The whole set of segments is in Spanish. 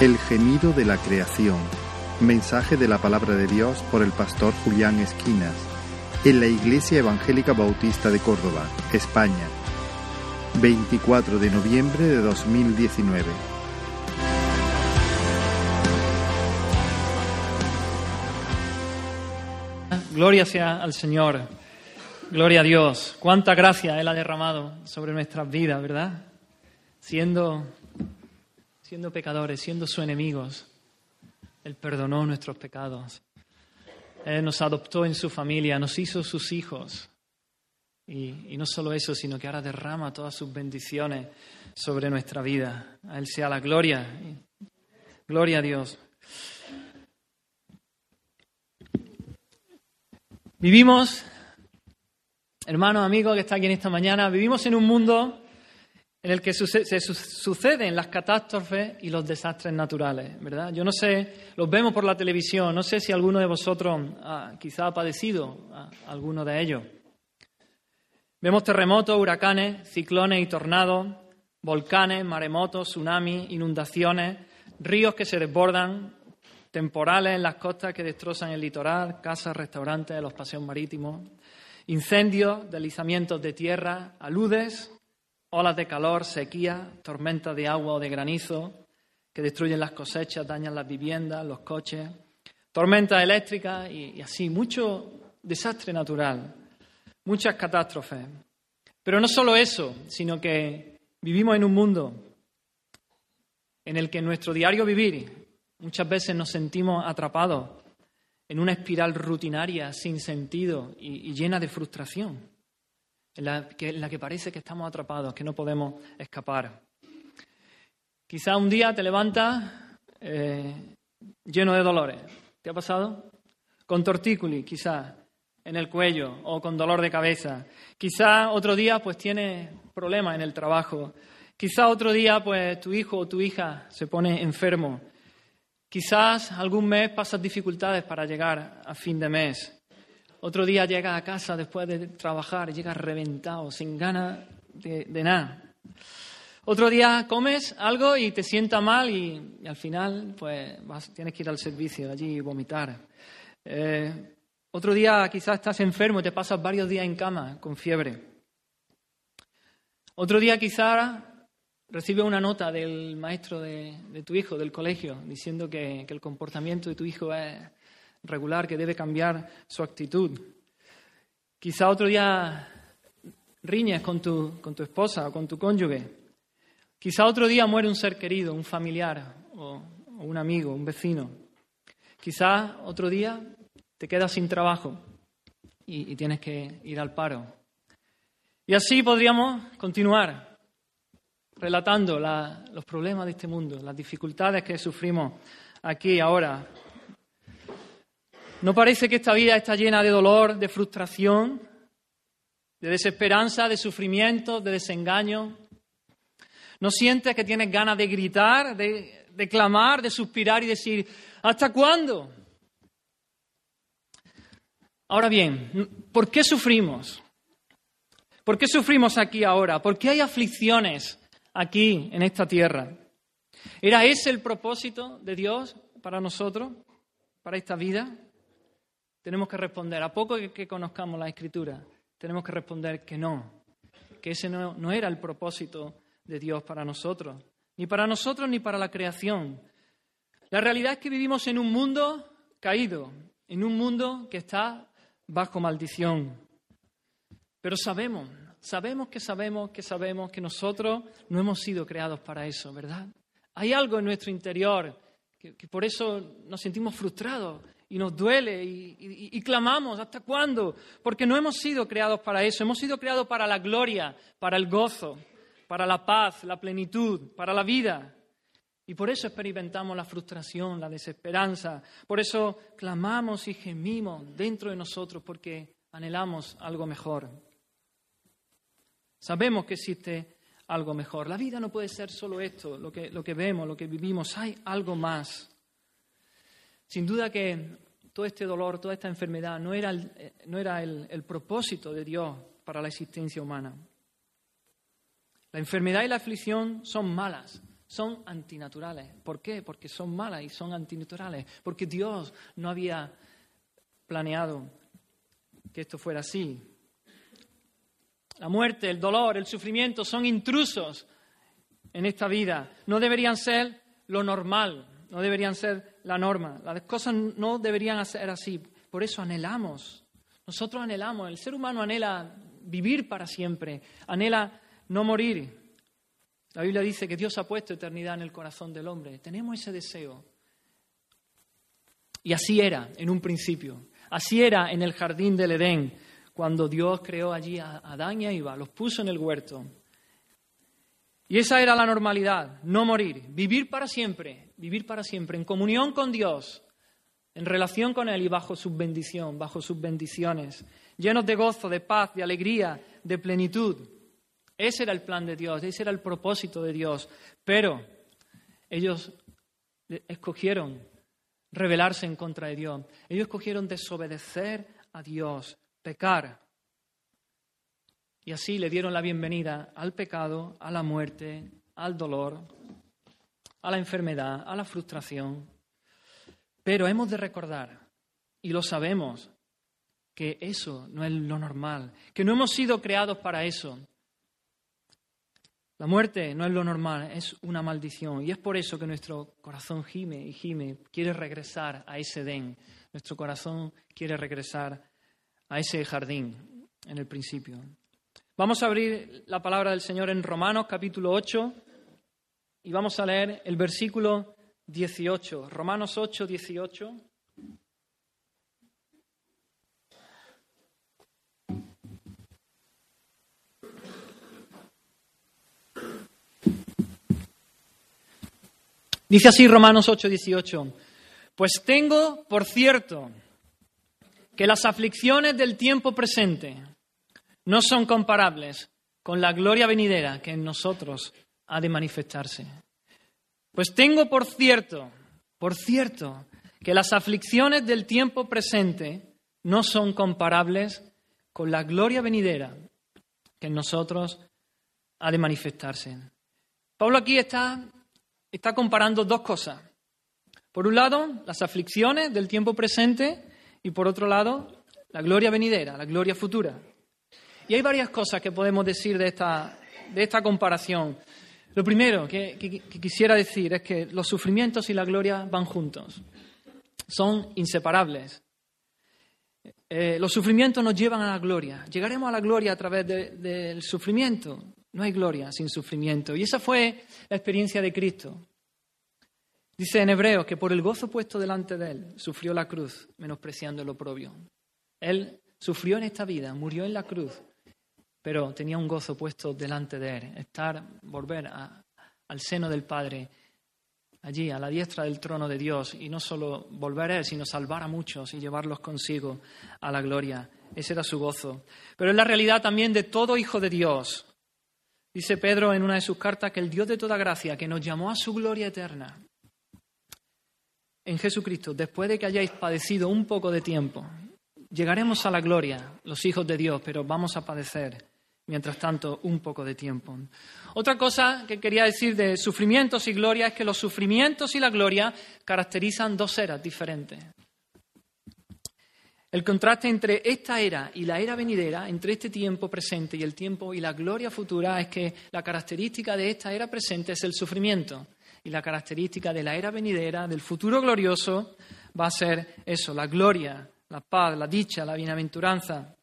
El gemido de la creación. Mensaje de la palabra de Dios por el pastor Julián Esquinas. En la Iglesia Evangélica Bautista de Córdoba, España. 24 de noviembre de 2019. Gloria sea al Señor. Gloria a Dios. Cuánta gracia Él ha derramado sobre nuestras vidas, ¿verdad? Siendo, siendo pecadores, siendo sus enemigos, Él perdonó nuestros pecados. Él nos adoptó en su familia, nos hizo sus hijos. Y, y, no solo eso, sino que ahora derrama todas sus bendiciones sobre nuestra vida. A Él sea la gloria. Gloria a Dios. Vivimos, hermanos, amigos que está aquí en esta mañana, vivimos en un mundo en el que se suceden las catástrofes y los desastres naturales, ¿verdad? Yo no sé, los vemos por la televisión, no sé si alguno de vosotros quizá ha padecido alguno de ellos. Vemos terremotos, huracanes, ciclones y tornados, volcanes, maremotos, tsunamis, inundaciones, ríos que se desbordan, temporales en las costas que destrozan el litoral, casas, restaurantes, los paseos marítimos, incendios, deslizamientos de tierra, aludes, olas de calor, sequía, tormentas de agua o de granizo que destruyen las cosechas, dañan las viviendas, los coches, tormentas eléctricas y, así, mucho desastre natural, muchas catástrofes. Pero no solo eso, sino que vivimos en un mundo en el que en nuestro diario vivir muchas veces nos sentimos atrapados en una espiral rutinaria sin sentido y llena de frustración en la, que, en la, que, parece que estamos atrapados, que no podemos escapar. Quizá un día te levantas eh, lleno de dolores. ¿Te ha pasado? Con tortícolis, quizá, en el cuello o con dolor de cabeza. Quizá otro día pues tienes problemas en el trabajo. Quizá otro día pues tu hijo o tu hija se pone enfermo. Quizás algún mes pasas dificultades para llegar a fin de mes. Otro día llegas a casa después de trabajar llegas reventado, sin ganas de, de nada. Otro día comes algo y te sienta mal y, al final pues tienes que ir al servicio allí y vomitar. Eh, otro día quizás estás enfermo te pasas varios días en cama con fiebre. Otro día quizás recibes una nota del maestro de, de, tu hijo, del colegio, diciendo que, que el comportamiento de tu hijo es regular, que debe cambiar su actitud. Quizá otro día riñes con tu, con tu esposa o con tu cónyuge. Quizá otro día muere un ser querido, un familiar o, un amigo, un vecino. Quizá otro día te quedas sin trabajo y, y tienes que ir al paro. Y así podríamos continuar relatando la, los problemas de este mundo, las dificultades que sufrimos aquí ahora, ¿No parece que esta vida está llena de dolor, de frustración, de desesperanza, de sufrimiento, de desengaño? ¿No sientes que tienes ganas de gritar, de, de clamar, de suspirar y decir, ¿hasta cuándo? Ahora bien, ¿por qué sufrimos? ¿Por qué sufrimos aquí ahora? ¿Por qué hay aflicciones aquí en esta tierra? ¿Era ese el propósito de Dios para nosotros, para esta vida? Tenemos que responder, a poco que, conozcamos la escritura, tenemos que responder que no, que ese no, era el propósito de Dios para nosotros, ni para nosotros ni para la creación. La realidad es que vivimos en un mundo caído, en un mundo que está bajo maldición. Pero sabemos, sabemos que sabemos que sabemos que nosotros no hemos sido creados para eso, ¿verdad? Hay algo en nuestro interior que por eso nos sentimos frustrados y nos duele y, y, y, clamamos, ¿hasta cuándo? Porque no hemos sido creados para eso, hemos sido creados para la gloria, para el gozo, para la paz, la plenitud, para la vida. Y por eso experimentamos la frustración, la desesperanza, por eso clamamos y gemimos dentro de nosotros porque anhelamos algo mejor. Sabemos que existe algo mejor. La vida no puede ser solo esto, lo que, lo que vemos, lo que vivimos, hay algo más. Sin duda que todo este dolor, toda esta enfermedad no era, el, no era el propósito de Dios para la existencia humana. La enfermedad y la aflicción son malas, son antinaturales. ¿Por qué? Porque son malas y son antinaturales. Porque Dios no había planeado que esto fuera así. La muerte, el dolor, el sufrimiento son intrusos en esta vida. No deberían ser lo normal, no deberían ser la norma. Las cosas no deberían ser así. Por eso anhelamos. Nosotros anhelamos, el ser humano anhela vivir para siempre, anhela no morir. La Biblia dice que Dios ha puesto eternidad en el corazón del hombre. Tenemos ese deseo. Y así era en un principio. Así era en el jardín del Edén, cuando Dios creó allí a Adán y a Eva, los puso en el huerto. Y esa era la normalidad, no morir, vivir para siempre, vivir para siempre, en comunión con Dios, en relación con Él y bajo su bendición, bajo sus bendiciones, llenos de gozo, de paz, de alegría, de plenitud. Ese era el plan de Dios, ese era el propósito de Dios. Pero ellos escogieron rebelarse en contra de Dios. Ellos escogieron desobedecer a Dios, pecar. Y así le dieron la bienvenida al pecado, a la muerte, al dolor, a la enfermedad, a la frustración. Pero hemos de recordar, y lo sabemos, que eso no es lo normal, que no hemos sido creados para eso, la muerte no es lo normal, es una maldición. Y es por eso que nuestro corazón gime y gime, quiere regresar a ese den. Nuestro corazón quiere regresar a ese jardín en el principio. Vamos a abrir la palabra del Señor en Romanos capítulo 8 y vamos a leer el versículo 18. Romanos 8, 18. Dice así Romanos 8:18, pues tengo por cierto que las aflicciones del tiempo presente no son comparables con la gloria venidera que en nosotros ha de manifestarse. Pues tengo por cierto, por cierto, que las aflicciones del tiempo presente no son comparables con la gloria venidera que en nosotros ha de manifestarse. Pablo aquí está está comparando dos cosas. Por un lado, las aflicciones del tiempo presente y por otro lado, la gloria venidera, la gloria futura. Y hay varias cosas que podemos decir de esta, de esta comparación. Lo primero que, quisiera decir es que los sufrimientos y la gloria van juntos, son inseparables. Eh, los sufrimientos nos llevan a la gloria. Llegaremos a la gloria a través del sufrimiento. No hay gloria sin sufrimiento. Y esa fue la experiencia de Cristo. Dice en Hebreos que por el gozo puesto delante de él sufrió la cruz, menospreciando el oprobio. Él sufrió en esta vida, murió en la cruz, pero tenía un gozo puesto delante de él, estar, volver al seno del Padre, allí, a la diestra del trono de Dios, y no solo volver a él, sino salvar a muchos y llevarlos consigo a la gloria. Ese era su gozo. Pero es la realidad también de todo hijo de Dios, Dice Pedro en una de sus cartas que el Dios de toda gracia, que nos llamó a su gloria eterna en Jesucristo, después de que hayáis padecido un poco de tiempo, llegaremos a la gloria, los hijos de Dios, pero vamos a padecer, mientras tanto, un poco de tiempo. Otra cosa que quería decir de sufrimientos y gloria es que los sufrimientos y la gloria caracterizan dos eras diferentes. El contraste entre esta era y la era venidera, entre este tiempo presente y el tiempo y la gloria futura, es que la característica de esta era presente es el sufrimiento y la característica de la era venidera, del futuro glorioso, va a ser eso, la gloria, la paz, la dicha, la bienaventuranza.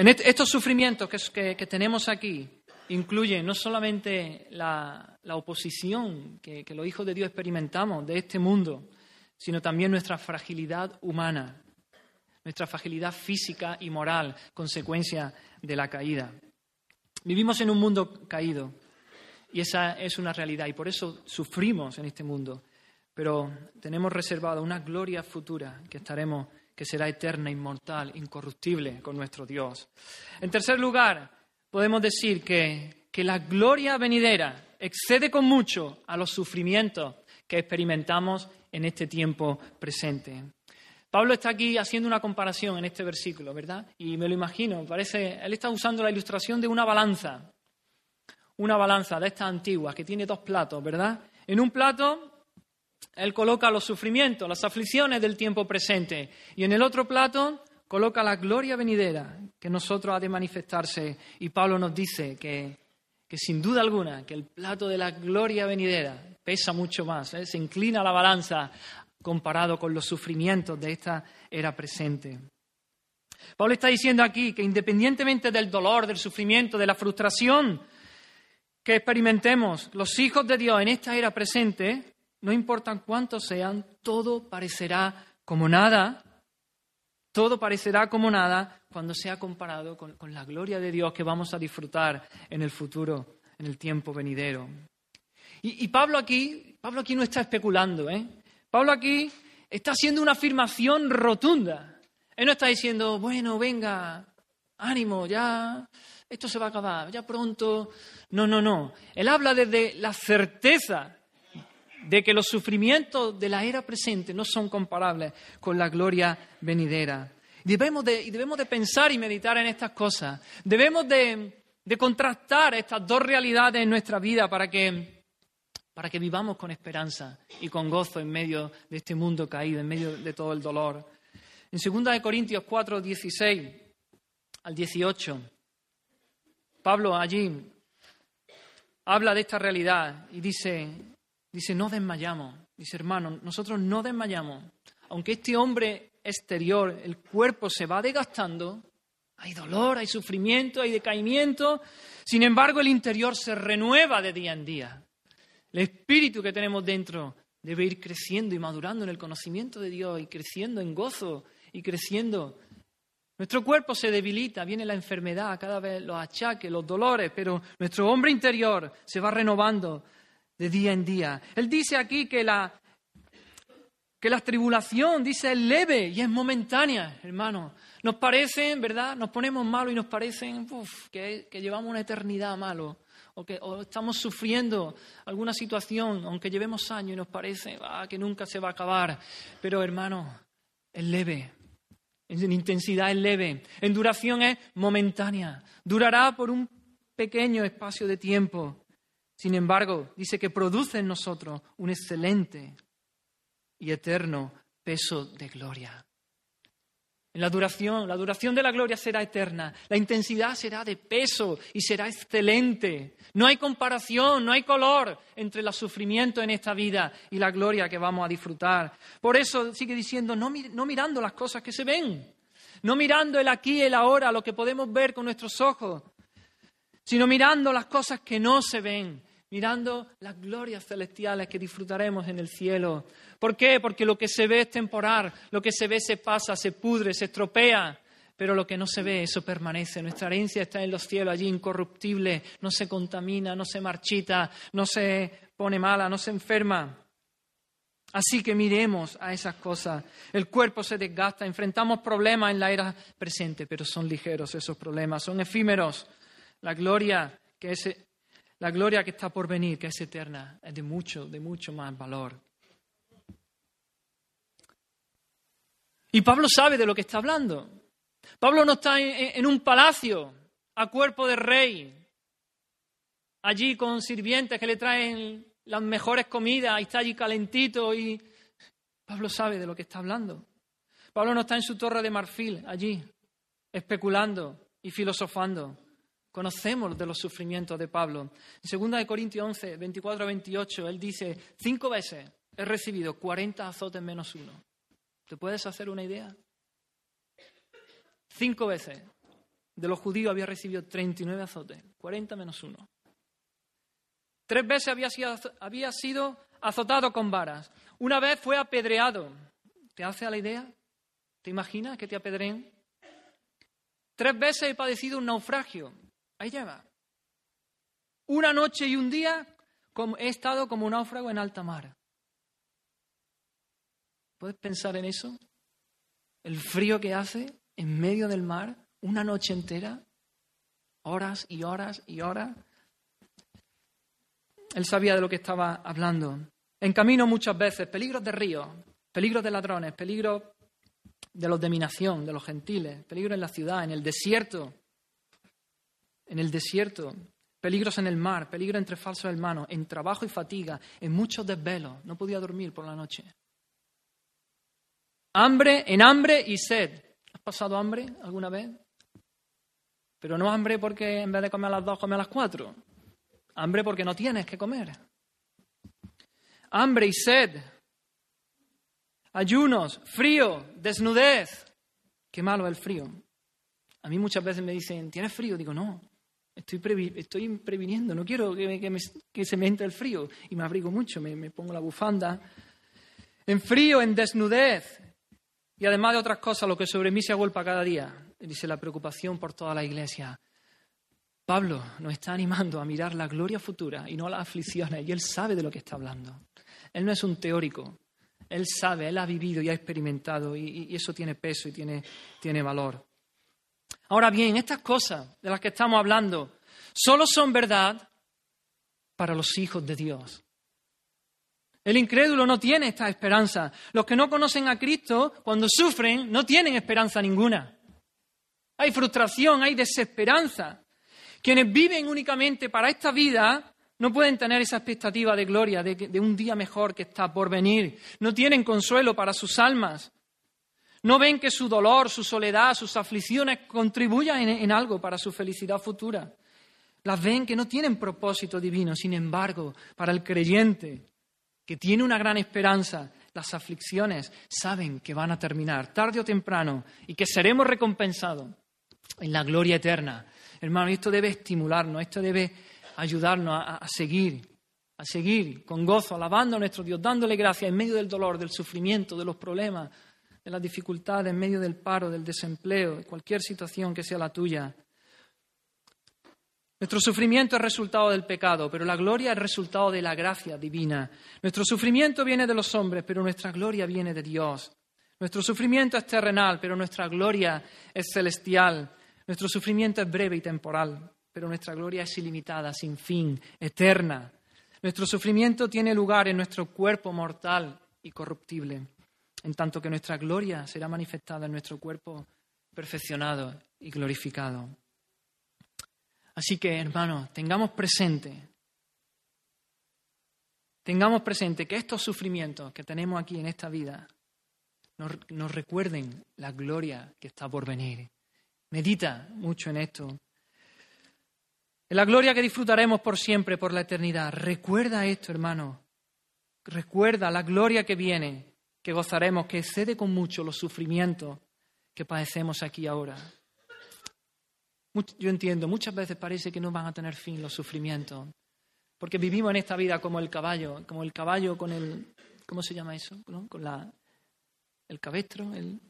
En estos sufrimientos que, tenemos aquí incluyen no solamente la, oposición que los hijos de Dios experimentamos de este mundo, sino también nuestra fragilidad humana, nuestra fragilidad física y moral, consecuencia de la caída. Vivimos en un mundo caído y esa es una realidad y por eso sufrimos en este mundo, pero tenemos reservado una gloria futura que estaremos que será eterna, inmortal, incorruptible con nuestro Dios. En tercer lugar, podemos decir que, que la gloria venidera excede con mucho a los sufrimientos que experimentamos en este tiempo presente. Pablo está aquí haciendo una comparación en este versículo, ¿verdad? Y me lo imagino, parece, él está usando la ilustración de una balanza. una balanza de estas antiguas que tiene dos platos, ¿verdad? En un plato él coloca los sufrimientos, las aflicciones del tiempo presente y en el otro plato coloca la gloria venidera que nosotros ha de manifestarse y Pablo nos dice que, que sin duda alguna que el plato de la gloria venidera pesa mucho más, ¿eh? se inclina la balanza comparado con los sufrimientos de esta era presente. Pablo está diciendo aquí que independientemente del dolor, del sufrimiento, de la frustración que experimentemos los hijos de Dios en esta era presente, no importan cuántos sean, todo parecerá como nada, todo parecerá como nada cuando sea comparado con, la gloria de Dios que vamos a disfrutar en el futuro, en el tiempo venidero. Y, Pablo aquí, Pablo aquí no está especulando, ¿eh? Pablo aquí está haciendo una afirmación rotunda. Él no está diciendo, bueno, venga, ánimo, ya, esto se va a acabar, ya pronto. No, no, no. Él habla desde la certeza de que los sufrimientos de la era presente no son comparables con la gloria venidera. Debemos de, y debemos de pensar y meditar en estas cosas. Debemos de, de contrastar estas dos realidades en nuestra vida para que, para que vivamos con esperanza y con gozo en medio de este mundo caído, en medio de todo el dolor. En 2 Corintios 4, 16 al 18, Pablo allí habla de esta realidad y dice, dice, no desmayamos. Dice, hermano, nosotros no desmayamos. Aunque este hombre exterior, el cuerpo se va desgastando, hay dolor, hay sufrimiento, hay decaimiento, sin embargo el interior se renueva de día en día. El espíritu que tenemos dentro debe ir creciendo y madurando en el conocimiento de Dios y creciendo en gozo y creciendo. Nuestro cuerpo se debilita, viene la enfermedad, cada vez los achaques, los dolores, pero nuestro hombre interior se va renovando de día en día. Él dice aquí que la, que la tribulación, dice, es leve y es momentánea, hermano. Nos parecen, ¿verdad? Nos ponemos malos y nos parecen que, que, llevamos una eternidad malo. O que o estamos sufriendo alguna situación, aunque llevemos años y nos parece ah, que nunca se va a acabar. Pero, hermano, es leve, en intensidad es leve, en duración es momentánea, durará por un pequeño espacio de tiempo. Sin embargo, dice que produce en nosotros un excelente y eterno peso de gloria. En la duración, la duración de la gloria será eterna, la intensidad será de peso y será excelente. No hay comparación, no hay color entre el sufrimiento en esta vida y la gloria que vamos a disfrutar. Por eso sigue diciendo, no, no mirando las cosas que se ven, no mirando el aquí el ahora, lo que podemos ver con nuestros ojos, sino mirando las cosas que no se ven, mirando las glorias celestiales que disfrutaremos en el cielo. ¿Por qué? Porque lo que se ve es temporal, lo que se ve se pasa, se pudre, se estropea, pero lo que no se ve, eso permanece. Nuestra herencia está en los cielos, allí incorruptible, no se contamina, no se marchita, no se pone mala, no se enferma. Así que miremos a esas cosas. El cuerpo se desgasta, enfrentamos problemas en la era presente, pero son ligeros esos problemas, son efímeros. La gloria que es la gloria que está por venir, que es eterna, es de mucho, de mucho más valor. Y Pablo sabe de lo que está hablando. Pablo no está en, un palacio a cuerpo de rey, allí con sirvientes que le traen las mejores comidas y está allí calentito y Pablo sabe de lo que está hablando. Pablo no está en su torre de marfil allí, especulando y filosofando. Conocemos de los sufrimientos de Pablo. En 2 Corintios 11, 24 a 28, él dice, cinco veces he recibido 40 azotes menos uno. ¿Te puedes hacer una idea? Cinco veces de los judíos había recibido 39 azotes, 40 menos uno. Tres veces había sido, azotado con varas. Una vez fue apedreado. ¿Te hace la idea? ¿Te imaginas que te apedreen? Tres veces he padecido un naufragio. Ahí lleva. Una noche y un día he estado como un náufrago en alta mar. ¿Puedes pensar en eso? El frío que hace en medio del mar, una noche entera, horas y horas y horas. Él sabía de lo que estaba hablando. En camino muchas veces, peligros de río, peligros de ladrones, peligros de los de mi nación, de los gentiles, peligros en la ciudad, en el desierto, en el desierto, peligros en el mar, peligro entre falsos hermanos, en trabajo y fatiga, en muchos desvelos. No podía dormir por la noche. Hambre, en hambre y sed. ¿Has pasado hambre alguna vez? Pero no hambre porque en vez de comer a las dos, come a las cuatro. Hambre porque no tienes que comer. Hambre y sed. Ayunos, frío, desnudez. Qué malo el frío. A mí muchas veces me dicen, ¿tienes frío? Digo, no, estoy, estoy previniendo, no quiero que, se me entre el frío. Y me abrigo mucho, me, me pongo la bufanda. En frío, en desnudez. Y además de otras cosas, lo que sobre mí se agolpa cada día. Dice la preocupación por toda la iglesia. Pablo nos está animando a mirar la gloria futura y no las aflicciones. Y él sabe de lo que está hablando. Él no es un teórico. Él sabe, él ha vivido y ha experimentado. Y, eso tiene peso y tiene, tiene valor. Ahora bien, estas cosas de las que estamos hablando solo son verdad para los hijos de Dios. El incrédulo no tiene esta esperanza. Los que no conocen a Cristo, cuando sufren, no tienen esperanza ninguna. Hay frustración, hay desesperanza. Quienes viven únicamente para esta vida no pueden tener esa expectativa de gloria, de, un día mejor que está por venir. No tienen consuelo para sus almas. No ven que su dolor, su soledad, sus aflicciones contribuyan en, algo para su felicidad futura. Las ven que no tienen propósito divino. Sin embargo, para el creyente que tiene una gran esperanza, las aflicciones saben que van a terminar tarde o temprano y que seremos recompensados en la gloria eterna. Hermano, esto debe estimularnos, esto debe ayudarnos a, a seguir, a seguir con gozo, alabando a nuestro Dios, dándole gracias en medio del dolor, del sufrimiento, de los problemas, de las dificultades, en medio del paro, del desempleo, de cualquier situación que sea la tuya. Nuestro sufrimiento es resultado del pecado, pero la gloria es resultado de la gracia divina. Nuestro sufrimiento viene de los hombres, pero nuestra gloria viene de Dios. Nuestro sufrimiento es terrenal, pero nuestra gloria es celestial. Nuestro sufrimiento es breve y temporal, pero nuestra gloria es ilimitada, sin fin, eterna. Nuestro sufrimiento tiene lugar en nuestro cuerpo mortal y corruptible en tanto que nuestra gloria será manifestada en nuestro cuerpo perfeccionado y glorificado. Así que, hermanos, tengamos presente, tengamos presente que estos sufrimientos que tenemos aquí en esta vida nos, nos recuerden la gloria que está por venir. Medita mucho en esto. En la gloria que disfrutaremos por siempre, por la eternidad. Recuerda esto, hermano. Recuerda la gloria que viene que gozaremos, que excede con mucho los sufrimientos que padecemos aquí ahora. Yo entiendo, muchas veces parece que no van a tener fin los sufrimientos, porque vivimos en esta vida como el caballo, como el caballo con el, ¿cómo se llama eso? Con la, el cabestro, el,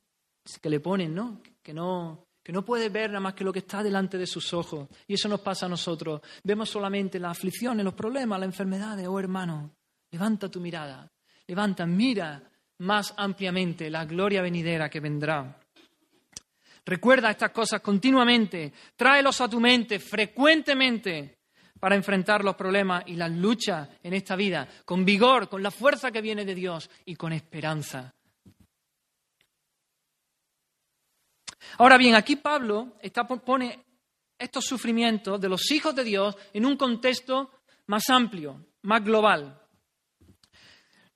que le ponen, ¿no? Que no que no puede ver nada más que lo que está delante de sus ojos. Y eso nos pasa a nosotros. Vemos solamente las aflicciones, los problemas, las enfermedades. Oh hermano, levanta tu mirada, levanta, mira más ampliamente la gloria venidera que vendrá. Recuerda estas cosas continuamente, tráelos a tu mente frecuentemente para enfrentar los problemas y las luchas en esta vida, con vigor, con la fuerza que viene de Dios y con esperanza. Ahora bien, aquí Pablo pone estos sufrimientos de los hijos de Dios en un contexto más amplio, más global.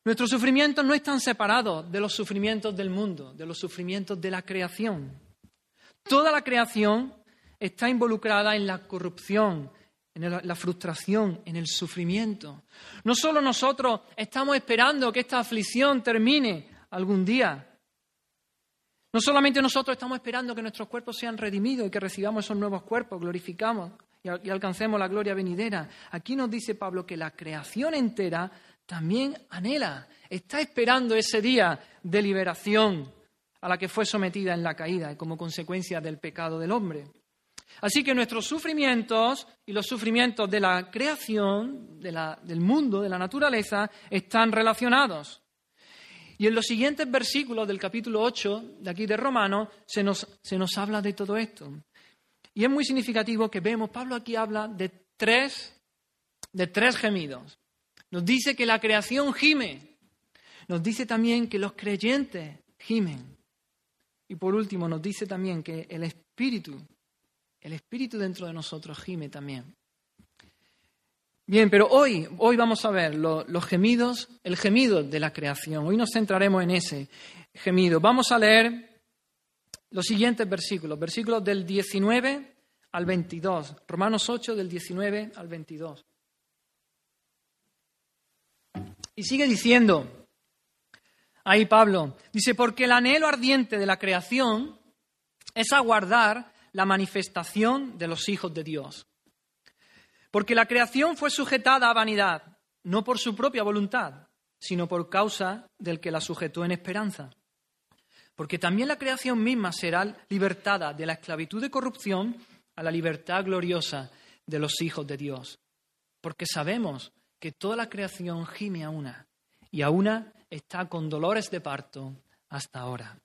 Nuestros sufrimientos no están separados de los sufrimientos del mundo, de los sufrimientos de la creación. Toda la creación está involucrada en la corrupción, en la frustración, en el sufrimiento. No solo nosotros estamos esperando que esta aflicción termine algún día. No solamente nosotros estamos esperando que nuestros cuerpos sean redimidos y que recibamos esos nuevos cuerpos, glorificamos y alcancemos la gloria venidera. Aquí nos dice Pablo que la creación entera también anhela, está esperando ese día de liberación a la que fue sometida en la caída como consecuencia del pecado del hombre. Así que nuestros sufrimientos y los sufrimientos de la creación, del mundo, de la naturaleza, están relacionados. Y en los siguientes versículos del capítulo 8 de aquí de Romano se nos, se nos habla de todo esto. Y es muy significativo que vemos, Pablo aquí habla de tres, de tres gemidos. Nos dice que la creación gime. Nos dice también que los creyentes gimen. Y por último nos dice también que el Espíritu, el Espíritu dentro de nosotros gime también. Bien, pero hoy, hoy vamos a ver los gemidos, el gemido de la creación. Hoy nos centraremos en ese gemido. Vamos a leer los siguientes versículos, versículos del 19 al 22, Romanos 8 del 19 al 22. Y sigue diciendo, ahí Pablo, dice, porque el anhelo ardiente de la creación es aguardar la manifestación de los hijos de Dios. Porque la creación fue sujetada a vanidad, no por su propia voluntad, sino por causa del que la sujetó en esperanza. Porque también la creación misma será libertada de la esclavitud de corrupción a la libertad gloriosa de los hijos de Dios. Porque sabemos que toda la creación gime a una, y a una está con dolores de parto hasta ahora.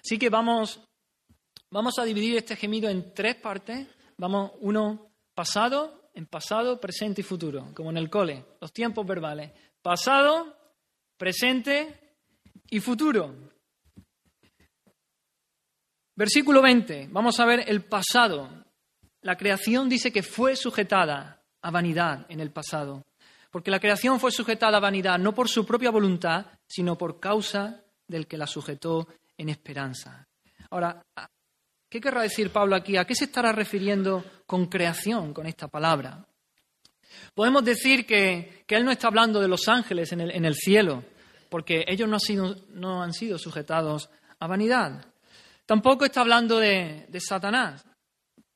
Así que vamos, vamos a dividir este gemido en tres partes. Vamos, uno pasado, en pasado, presente y futuro, como en el cole, los tiempos verbales. Pasado, presente y futuro. Versículo 20, vamos a ver el pasado. La creación dice que fue sujetada a vanidad en el pasado, porque la creación fue sujetada a vanidad no por su propia voluntad, sino por causa del que la sujetó en esperanza. Ahora, ¿Qué querrá decir Pablo aquí? ¿A qué se estará refiriendo con creación con esta palabra? Podemos decir que, él no está hablando de los ángeles en el, cielo, porque ellos no, han sido sujetados a vanidad. Tampoco está hablando de, Satanás,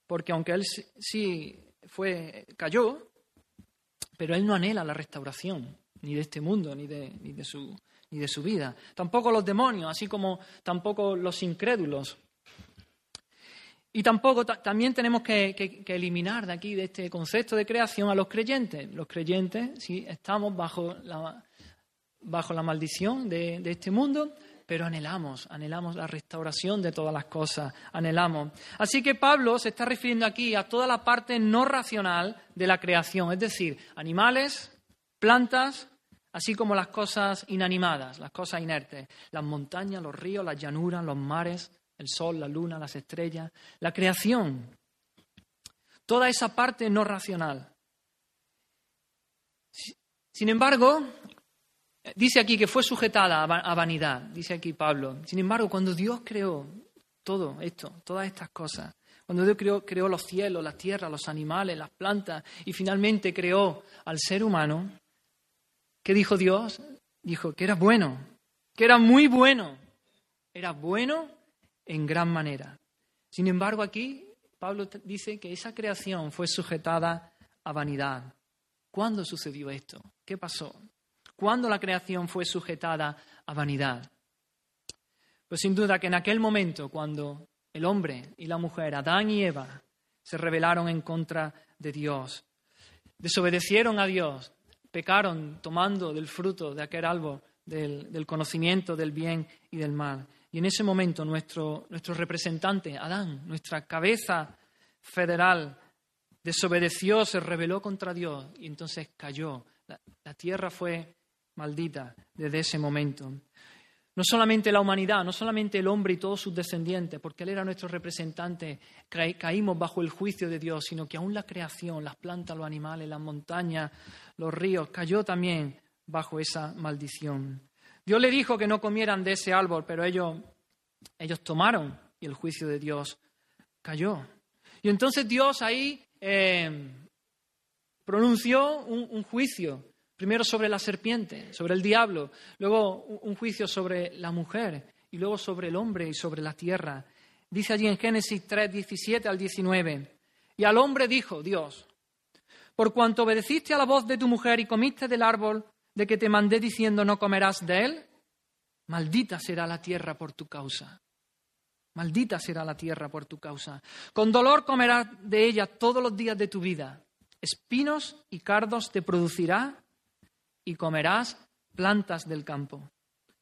porque aunque él sí fue, cayó, pero él no anhela la restauración, ni de este mundo, ni de, ni de, su, ni de su vida. Tampoco los demonios, así como tampoco los incrédulos. Y tampoco también tenemos que, eliminar de aquí, de este concepto de creación, a los creyentes. Los creyentes, sí, estamos bajo la, bajo la maldición de, de este mundo, pero anhelamos, anhelamos la restauración de todas las cosas, anhelamos. Así que Pablo se está refiriendo aquí a toda la parte no racional de la creación, es decir, animales, plantas, así como las cosas inanimadas, las cosas inertes, las montañas, los ríos, las llanuras, los mares, el sol, la luna, las estrellas, la creación, toda esa parte no racional. Sin embargo, dice aquí que fue sujetada a vanidad, dice aquí Pablo. Sin embargo, cuando Dios creó todo esto, todas estas cosas, cuando Dios creó, creó los cielos, la tierra, los animales, las plantas y finalmente creó al ser humano, ¿qué dijo Dios? Dijo que era bueno, que era muy bueno. Era bueno en gran manera. Sin embargo, aquí Pablo dice que esa creación fue sujetada a vanidad. ¿Cuándo sucedió esto? ¿Qué pasó? ¿Cuándo la creación fue sujetada a vanidad? Pues sin duda que en aquel momento, cuando el hombre y la mujer, Adán y Eva, se rebelaron en contra de Dios, desobedecieron a Dios, pecaron tomando del fruto de aquel árbol del, conocimiento del bien y del mal. Y en ese momento nuestro, nuestro representante, Adán, nuestra cabeza federal, desobedeció, se rebeló contra Dios y entonces cayó. La, tierra fue maldita desde ese momento. No solamente la humanidad, no solamente el hombre y todos sus descendientes, porque Él era nuestro representante, caímos bajo el juicio de Dios, sino que aún la creación, las plantas, los animales, las montañas, los ríos, cayó también bajo esa maldición. Dios le dijo que no comieran de ese árbol, pero ellos, ellos tomaron y el juicio de Dios cayó. Y entonces Dios ahí eh, pronunció un, juicio, primero sobre la serpiente, sobre el diablo, luego un, juicio sobre la mujer y luego sobre el hombre y sobre la tierra. Dice allí en Génesis 3, 17 al 19. Y al hombre dijo Dios, por cuanto obedeciste a la voz de tu mujer y comiste del árbol de que te mandé diciendo no comerás de él? Maldita será la tierra por tu causa. Maldita será la tierra por tu causa. Con dolor comerás de ella todos los días de tu vida. Espinos y cardos te producirá y comerás plantas del campo.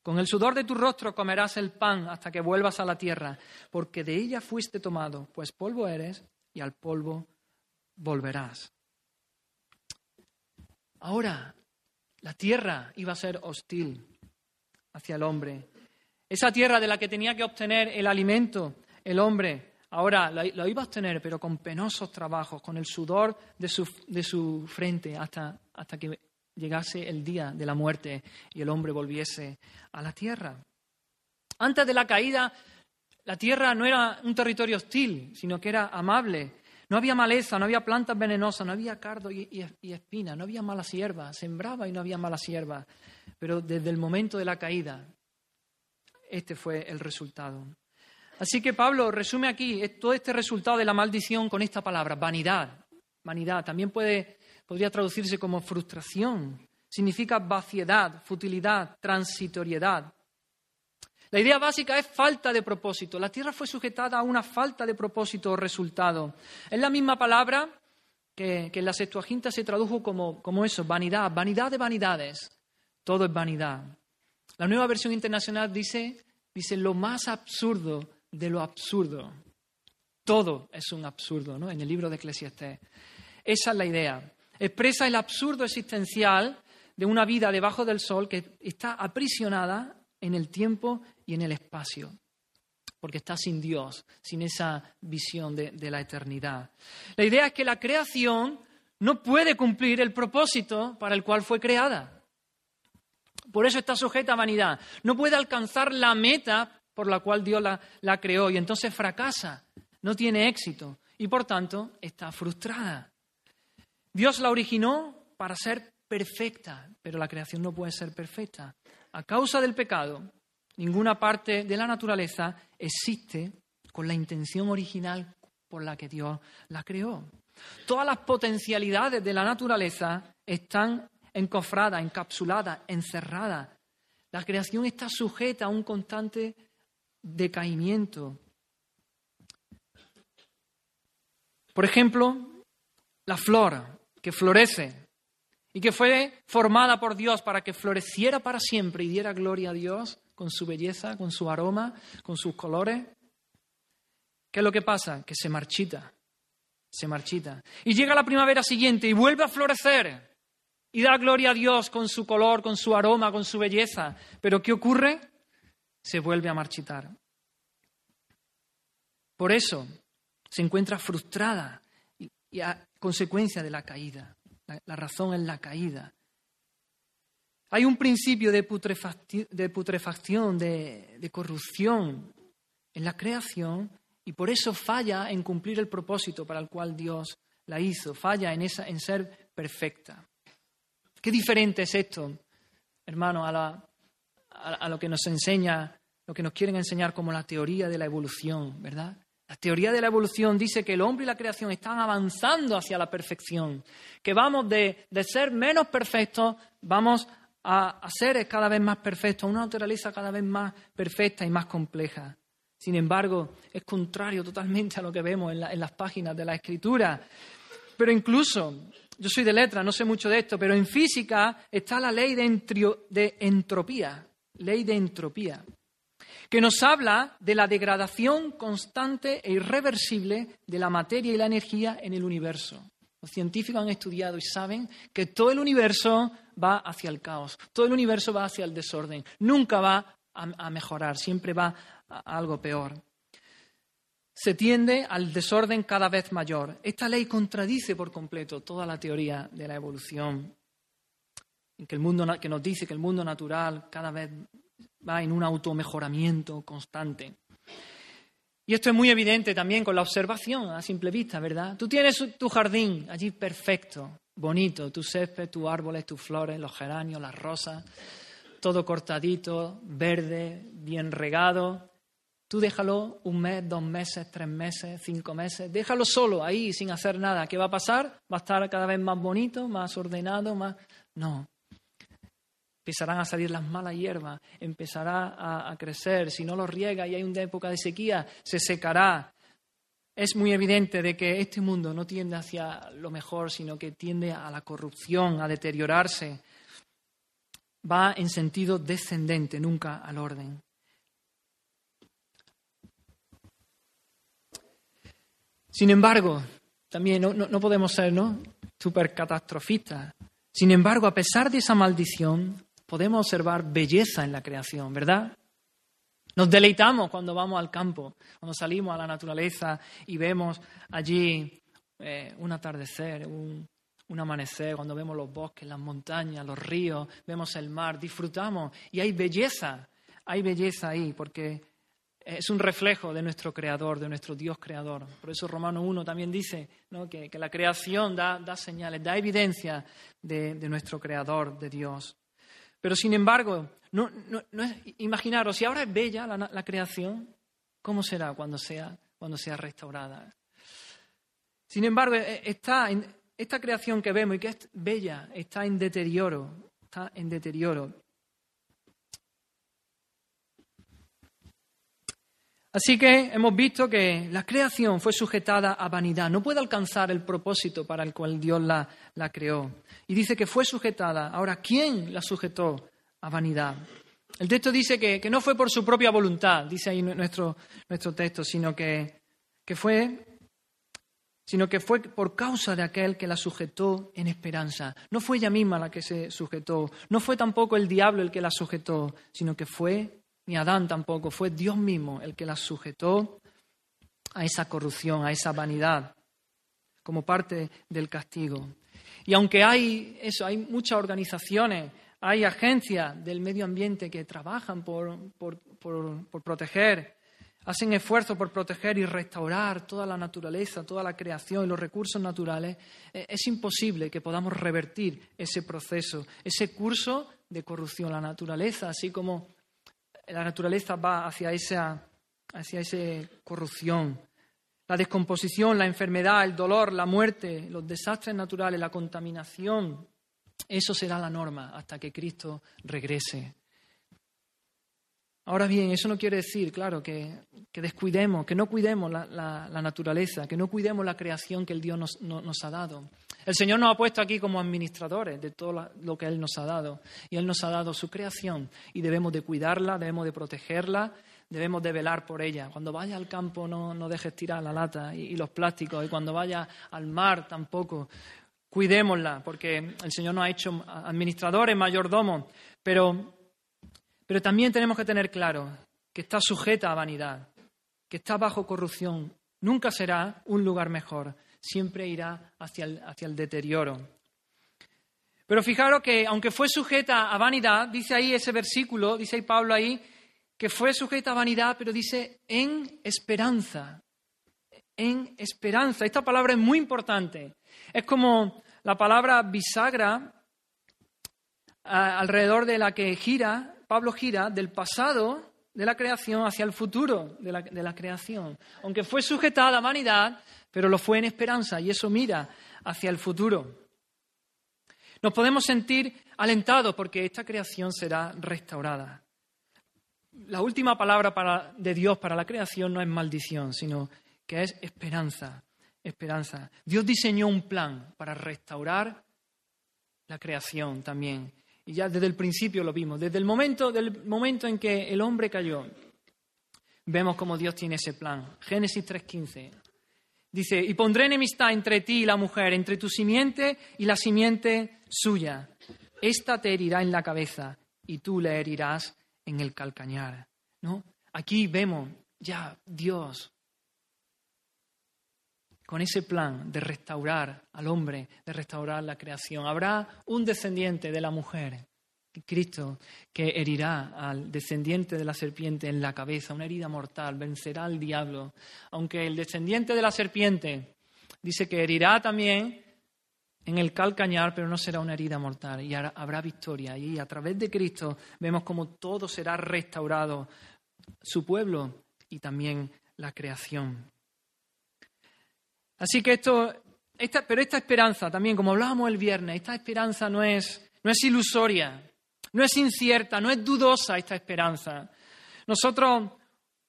Con el sudor de tu rostro comerás el pan hasta que vuelvas a la tierra, porque de ella fuiste tomado, pues polvo eres y al polvo volverás. Ahora, la tierra iba a ser hostil hacia el hombre. Esa tierra de la que tenía que obtener el alimento el hombre ahora lo, iba a obtener, pero con penosos trabajos, con el sudor de su, de su frente, hasta, hasta que llegase el día de la muerte y el hombre volviese a la tierra. Antes de la caída, la tierra no era un territorio hostil, sino que era amable. No había maleza, no había plantas venenosas, no había cardo y, y, espina, no había malas hierbas. Sembraba y no había malas hierbas. Pero desde el momento de la caída, este fue el resultado. Así que Pablo resume aquí todo este resultado de la maldición con esta palabra, vanidad. Vanidad también puede, podría traducirse como frustración. Significa vaciedad, futilidad, transitoriedad. La idea básica es falta de propósito. La tierra fue sujetada a una falta de propósito o resultado. Es la misma palabra que, en la Septuaginta se tradujo como, como eso, vanidad, vanidad de vanidades. Todo es vanidad. La nueva versión internacional dice, dice lo más absurdo de lo absurdo. Todo es un absurdo, ¿no? En el libro de Eclesiastés. Esa es la idea. Expresa el absurdo existencial de una vida debajo del sol que está aprisionada en el tiempo y en el espacio, porque está sin Dios, sin esa visión de, la eternidad. La idea es que la creación no puede cumplir el propósito para el cual fue creada. Por eso está sujeta a vanidad. No puede alcanzar la meta por la cual Dios la, creó y entonces fracasa, no tiene éxito y por tanto está frustrada. Dios la originó para ser perfecta, pero la creación no puede ser perfecta. A causa del pecado, ninguna parte de la naturaleza existe con la intención original por la que Dios la creó. Todas las potencialidades de la naturaleza están encofradas, encapsuladas, encerradas. La creación está sujeta a un constante decaimiento. Por ejemplo, la flor que florece y que fue formada por Dios para que floreciera para siempre y diera gloria a Dios con su belleza, con su aroma, con sus colores. ¿Qué es lo que pasa? Que se marchita, se marchita. Y llega la primavera siguiente y vuelve a florecer y da gloria a Dios con su color, con su aroma, con su belleza. Pero ¿qué ocurre? Se vuelve a marchitar. Por eso se encuentra frustrada y a consecuencia de la caída. La, razón es la caída. Hay un principio de, putrefacción, de, corrupción en la creación y por eso falla en cumplir el propósito para el cual Dios la hizo, falla en, esa, en ser perfecta. Qué diferente es esto, hermano, a lo que nos enseña, lo que nos quieren enseñar como la teoría de la evolución, ¿verdad? La teoría de la evolución dice que el hombre y la creación están avanzando hacia la perfección, que vamos de, ser menos perfectos, vamos a, ser cada vez más perfectos, a una naturaleza cada vez más perfecta y más compleja. Sin embargo, es contrario totalmente a lo que vemos en, las páginas de la escritura. Pero incluso, yo soy de letra, no sé mucho de esto, pero en física está la ley de entropía, ley de entropía que nos habla de la degradación constante e irreversible de la materia y la energía en el universo. Los científicos han estudiado y saben que todo el universo va hacia el caos, todo el universo va hacia el desorden, nunca va a, mejorar, siempre va a algo peor. Se tiende al desorden cada vez mayor. Esta ley contradice por completo toda la teoría de la evolución, que, el mundo, que nos dice que el mundo natural cada vez va en un automejoramiento constante. Y esto es muy evidente también con la observación a simple vista, ¿verdad? Tú tienes tu jardín allí perfecto, bonito, tu césped, tus árboles, tus flores, los geranios, las rosas, todo cortadito, verde, bien regado. Tú déjalo un mes, dos meses, tres meses, cinco meses, déjalo solo ahí sin hacer nada. ¿Qué va a pasar? Va a estar cada vez más bonito, más ordenado, más... No, empezarán a salir las malas hierbas, empezará a, crecer, si no lo riega y hay una época de sequía, se secará. Es muy evidente de que este mundo no tiende hacia lo mejor, sino que tiende a la corrupción, a deteriorarse. Va en sentido descendente, nunca al orden. Sin embargo, también no, podemos ser ¿no? súper catastrofistas. Sin embargo, a pesar de esa maldición, podemos observar belleza en la creación, ¿verdad? Nos deleitamos cuando vamos al campo, cuando salimos a la naturaleza y vemos allí eh, un atardecer, un, un amanecer, cuando vemos los bosques, las montañas, los ríos, vemos el mar, disfrutamos y hay belleza, hay belleza ahí, porque es un reflejo de nuestro Creador, de nuestro Dios Creador. Por eso Romano 1 también dice que, la creación da, señales, da evidencia de, nuestro Creador, de Dios. Pero sin embargo, no, es, imaginaros, si ahora es bella la, creación, ¿cómo será cuando sea, cuando sea restaurada? Sin embargo, e, está esta creación que vemos y que es bella está en deterioro, está en deterioro. Así que hemos visto que la creación fue sujetada a vanidad, no puede alcanzar el propósito para el cual Dios la, creó. Y dice que fue sujetada. Ahora, ¿quién la sujetó a vanidad? El texto dice que, no fue por su propia voluntad, dice ahí nuestro, nuestro texto, sino que, que fue sino que fue por causa de aquel que la sujetó en esperanza. No fue ella misma la que se sujetó, no fue tampoco el diablo el que la sujetó, sino que fue ni Adán tampoco, fue Dios mismo el que la sujetó a esa corrupción, a esa vanidad, como parte del castigo. Y aunque hay eso, hay muchas organizaciones, hay agencias del medio ambiente que trabajan por, por, por proteger, hacen esfuerzos por proteger y restaurar toda la naturaleza, toda la creación y los recursos naturales, eh, es imposible que podamos revertir ese proceso, ese curso de corrupción. La naturaleza, así como la naturaleza va hacia esa, hacia corrupción. La descomposición, la enfermedad, el dolor, la muerte, los desastres naturales, la contaminación, eso será la norma hasta que Cristo regrese. Ahora bien, eso no quiere decir, claro, que, descuidemos, que no cuidemos la, naturaleza, que no cuidemos la creación que el Dios nos, ha dado. El Señor nos ha puesto aquí como administradores de todo lo que Él nos ha dado. Y Él nos ha dado su creación y debemos de cuidarla, debemos de protegerla, debemos de velar por ella. Cuando vaya al campo no, no dejes tirar la lata y, y los plásticos. Y cuando vaya al mar tampoco. Cuidémosla, porque el Señor nos ha hecho administradores, mayordomos. Pero pero también tenemos que tener claro que está sujeta a vanidad, que está bajo corrupción. Nunca será un lugar mejor, siempre irá hacia el, hacia el deterioro. Pero fijaros que aunque fue sujeta a vanidad, dice ahí ese versículo, dice ahí Pablo ahí, que fue sujeta a vanidad, pero dice en esperanza. En esperanza. Esta palabra es muy importante. Es como la palabra bisagra alrededor de la que gira Pablo gira del pasado de la creación hacia el futuro de la, creación. Aunque fue sujetada a vanidad, pero lo fue en esperanza y eso mira hacia el futuro. Nos podemos sentir alentados porque esta creación será restaurada. La última palabra de Dios para la creación no es maldición, sino que es esperanza. Esperanza. Dios diseñó un plan para restaurar la creación también. Y ya desde el principio lo vimos, desde el momento, del momento en que el hombre cayó, vemos cómo Dios tiene ese plan. Génesis 3.15. Dice, y pondré enemistad entre ti y la mujer, entre tu simiente y la simiente suya. Esta te herirá en la cabeza y tú le herirás en el calcañar. ¿No? Aquí vemos ya Dios con ese plan de restaurar al hombre, de restaurar la creación. Habrá un descendiente de la mujer, Cristo, que herirá al descendiente de la serpiente en la cabeza, una herida mortal, vencerá al diablo. Aunque el descendiente de la serpiente dice que herirá también en el calcañar, pero no será una herida mortal y habrá victoria. Y a través de Cristo vemos como todo será restaurado, su pueblo y también la creación. Así que esto, pero esta esperanza también, como hablábamos el viernes, esta esperanza no es, no es ilusoria, no es incierta, no es dudosa esta esperanza. Nosotros,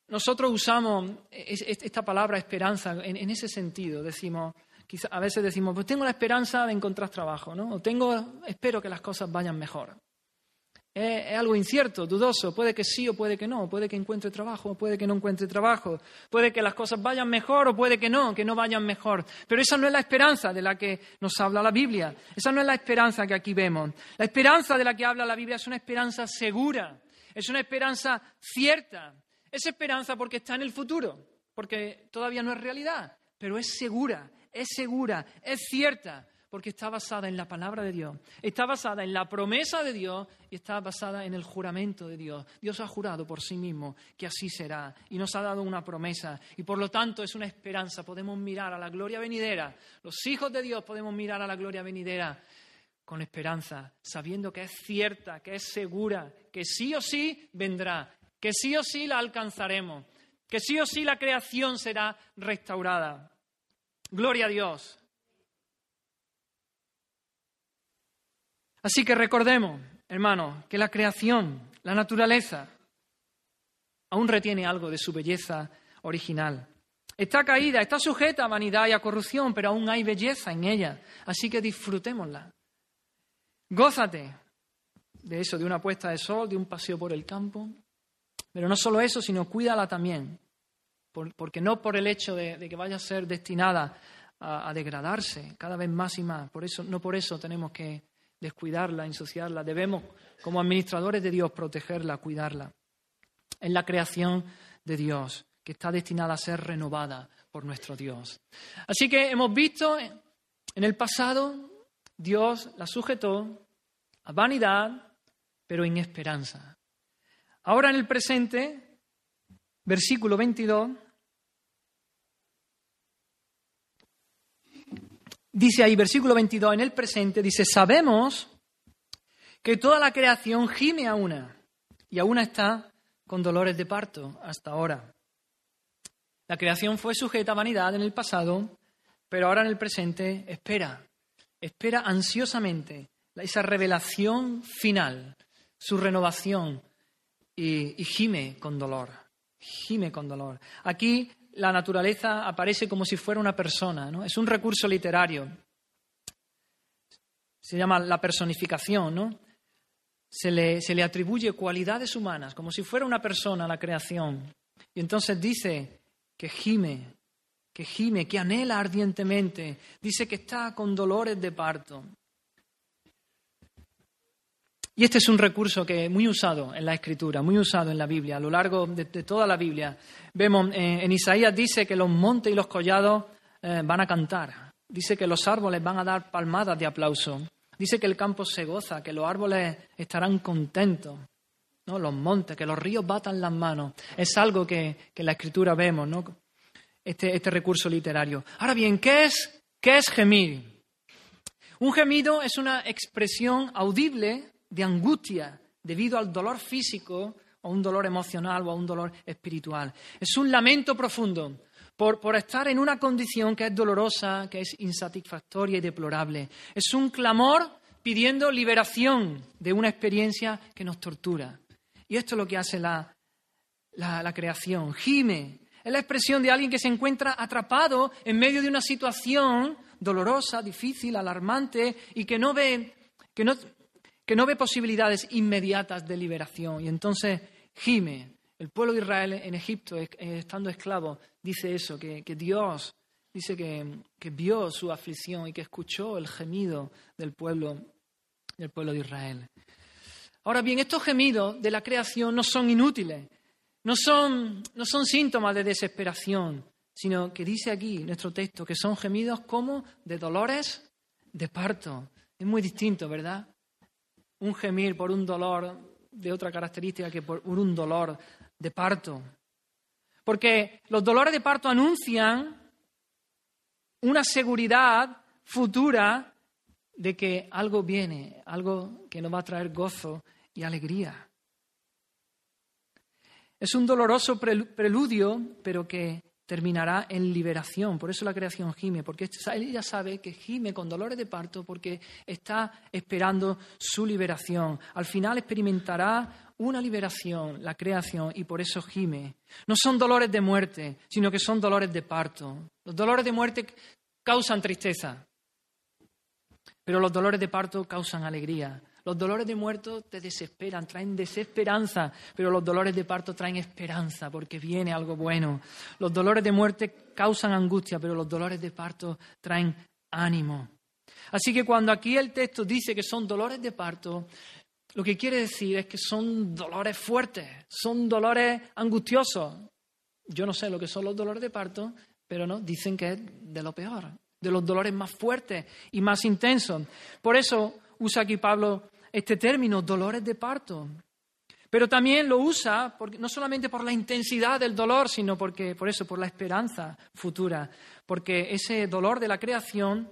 nosotros usamos esta palabra esperanza en, ese sentido. Decimos, a veces decimos, pues tengo la esperanza de encontrar trabajo, ¿no? O tengo, espero que las cosas vayan mejor es, algo incierto, dudoso. Puede que sí o puede que no. Puede que encuentre trabajo o puede que no encuentre trabajo. Puede que las cosas vayan mejor o puede que no, que no vayan mejor. Pero esa no es la esperanza de la que nos habla la Biblia. Esa no es la esperanza que aquí vemos. La esperanza de la que habla la Biblia es una esperanza segura. Es una esperanza cierta. Es esperanza porque está en el futuro, porque todavía no es realidad, pero es segura, es segura, es cierta, porque está basada en la palabra de Dios, está basada en la promesa de Dios y está basada en el juramento de Dios. Dios ha jurado por sí mismo que así será y nos ha dado una promesa y por lo tanto es una esperanza. Podemos mirar a la gloria venidera. Los hijos de Dios podemos mirar a la gloria venidera con esperanza, sabiendo que es cierta, que es segura, que sí o sí vendrá, que sí o sí la alcanzaremos, que sí o sí la creación será restaurada. Gloria a Dios. Así que recordemos, hermanos, que la creación, la naturaleza, aún retiene algo de su belleza original. Está caída, está sujeta a vanidad y a corrupción, pero aún hay belleza en ella. Así que disfrutémosla. Gózate de eso, de una puesta de sol, de un paseo por el campo. Pero no solo eso, sino cuídala también. porque no por el hecho de, que vaya a ser destinada a, a, degradarse cada vez más y más. Por eso, no por eso tenemos que descuidarla, ensuciarla. Debemos, como administradores de Dios, protegerla, cuidarla. Es la creación de Dios que está destinada a ser renovada por nuestro Dios. Así que hemos visto en el pasado, Dios la sujetó a vanidad, pero en esperanza. Ahora en el presente, versículo 22, Dice ahí, versículo 22, en el presente, dice, sabemos que toda la creación gime a una y a una está con dolores de parto hasta ahora. La creación fue sujeta a vanidad en el pasado, pero ahora en el presente espera, espera ansiosamente esa revelación final, su renovación y, y gime con dolor, gime con dolor. Aquí la naturaleza aparece como si fuera una persona, ¿no? Es un recurso literario. Se llama la personificación, ¿no? Se le, se le atribuye cualidades humanas, como si fuera una persona la creación. Y entonces dice que gime, que gime, que anhela ardientemente, dice que está con dolores de parto. Y este es un recurso que es muy usado en la Escritura, muy usado en la Biblia, a lo largo de, toda la Biblia. Vemos, eh, en Isaías dice que los montes y los collados eh, van a cantar, dice que los árboles van a dar palmadas de aplauso, dice que el campo se goza, que los árboles estarán contentos, ¿no? los montes, que los ríos batan las manos. Es algo que, en la Escritura vemos, ¿no? este, este recurso literario. Ahora bien, ¿qué es, qué es gemir? Un gemido es una expresión audible de angustia debido al dolor físico o un dolor emocional o a un dolor espiritual. Es un lamento profundo por, por, estar en una condición que es dolorosa, que es insatisfactoria y deplorable. Es un clamor pidiendo liberación de una experiencia que nos tortura. Y esto es lo que hace la, la, la creación. Gime. Es la expresión de alguien que se encuentra atrapado en medio de una situación dolorosa, difícil, alarmante y que no ve, que no, que no ve posibilidades inmediatas de liberación. Y entonces gime. El pueblo de Israel en Egipto, eh, estando esclavo, dice eso, que, Dios dice que, que, vio su aflicción y que escuchó el gemido del pueblo, del pueblo de Israel. Ahora bien, estos gemidos de la creación no son inútiles, no son, no son síntomas de desesperación, sino que dice aquí nuestro texto que son gemidos como de dolores de parto. Es muy distinto, ¿verdad? Un gemir por un dolor de otra característica que por un dolor de parto. Porque los dolores de parto anuncian una seguridad futura de que algo viene, algo que nos va a traer gozo y alegría. Es un doloroso preludio, pero que terminará en liberación. Por eso la creación gime, porque ella sabe que gime con dolores de parto porque está esperando su liberación. Al final experimentará una liberación, la creación, y por eso gime. No son dolores de muerte, sino que son dolores de parto. Los dolores de muerte causan tristeza, pero los dolores de parto causan alegría. Los dolores de muerto te desesperan, traen desesperanza, pero los dolores de parto traen esperanza porque viene algo bueno. Los dolores de muerte causan angustia, pero los dolores de parto traen ánimo. Así que cuando aquí el texto dice que son dolores de parto, lo que quiere decir es que son dolores fuertes, son dolores angustiosos. Yo no sé lo que son los dolores de parto, pero no, dicen que es de lo peor, de los dolores más fuertes y más intensos. Por eso usa aquí Pablo este término, dolores de parto. Pero también lo usa no solamente por la intensidad del dolor, sino porque, por eso, por la esperanza futura, porque ese dolor de la creación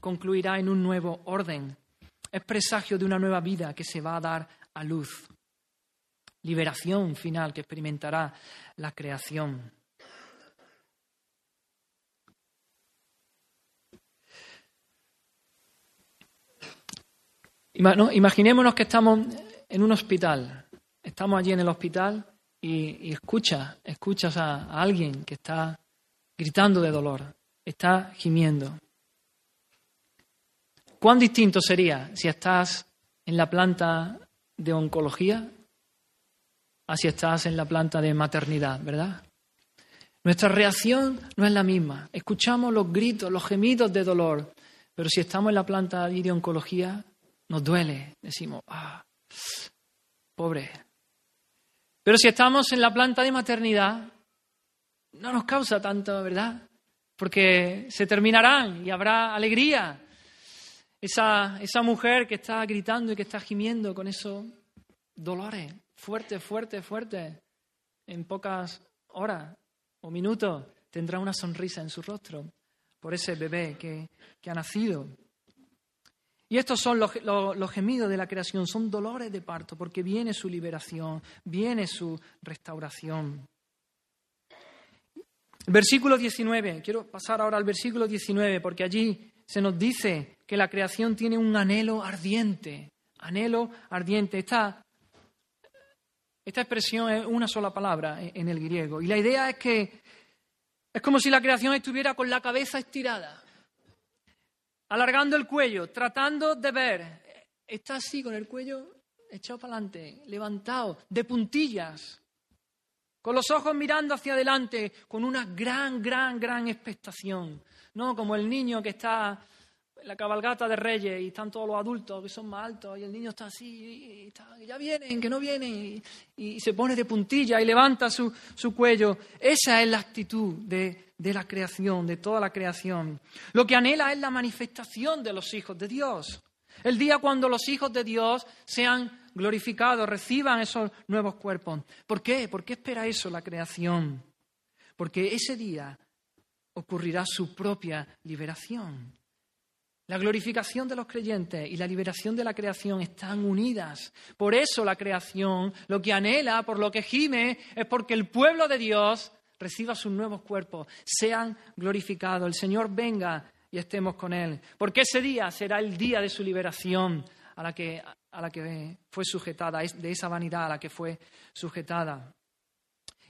concluirá en un nuevo orden. Es presagio de una nueva vida que se va a dar a luz. Liberación final que experimentará la creación. Imaginémonos que estamos en un hospital, estamos allí en el hospital y, escuchas, escuchas a, alguien que está gritando de dolor, está gimiendo. ¿Cuán distinto sería si estás en la planta de oncología a si estás en la planta de maternidad, verdad? Nuestra reacción no es la misma. Escuchamos los gritos, los gemidos de dolor, pero si estamos en la planta de oncología, nos duele. Decimos, ah, pobre. Pero si estamos en la planta de maternidad, no nos causa tanto, ¿verdad? Porque se terminarán y habrá alegría. Esa, esa mujer que está gritando y que está gimiendo con esos dolores fuertes, fuertes, fuertes, en pocas horas o minutos tendrá una sonrisa en su rostro por ese bebé que, que ha nacido. Y estos son los, gemidos de la creación, son dolores de parto, porque viene su liberación, viene su restauración. Versículo 19, quiero pasar ahora al versículo 19, porque allí se nos dice que la creación tiene un anhelo ardiente, anhelo ardiente. Esta, esta expresión es una sola palabra en el griego, y la idea es que es como si la creación estuviera con la cabeza estirada alargando el cuello, tratando de ver. Está así con el cuello echado para adelante, levantado, de puntillas, con los ojos mirando hacia adelante, con una gran, gran, gran expectación. No como el niño que está la cabalgata de Reyes y están todos los adultos que son más altos y el niño está así, y ya vienen, que no vienen, y, se pone de puntilla y levanta su, su cuello. Esa es la actitud de, de la creación, de toda la creación. Lo que anhela es la manifestación de los hijos de Dios. El día cuando los hijos de Dios sean glorificados, reciban esos nuevos cuerpos. ¿Por qué? ¿Por qué espera eso la creación? Porque ese día ocurrirá su propia liberación. La glorificación de los creyentes y la liberación de la creación están unidas. Por eso la creación, lo que anhela, por lo que gime, es porque el pueblo de Dios reciba sus nuevos cuerpos, sean glorificados, el Señor venga y estemos con Él. Porque ese día será el día de su liberación a la que, a la que fue sujetada, de esa vanidad a la que fue sujetada.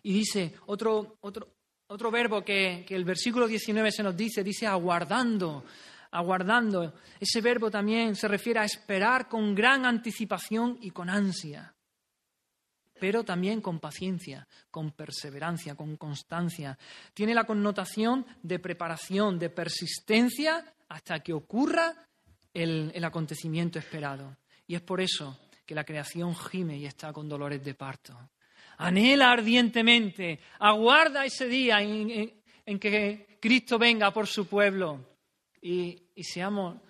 Y dice otro, otro, otro verbo que, que el versículo 19 se nos dice, dice aguardando, aguardando. Ese verbo también se refiere a esperar con gran anticipación y con ansia pero también con paciencia, con perseverancia, con constancia. Tiene la connotación de preparación, de persistencia hasta que ocurra el, acontecimiento esperado. Y es por eso que la creación gime y está con dolores de parto. Anhela ardientemente, aguarda ese día en, que Cristo venga por su pueblo y, seamos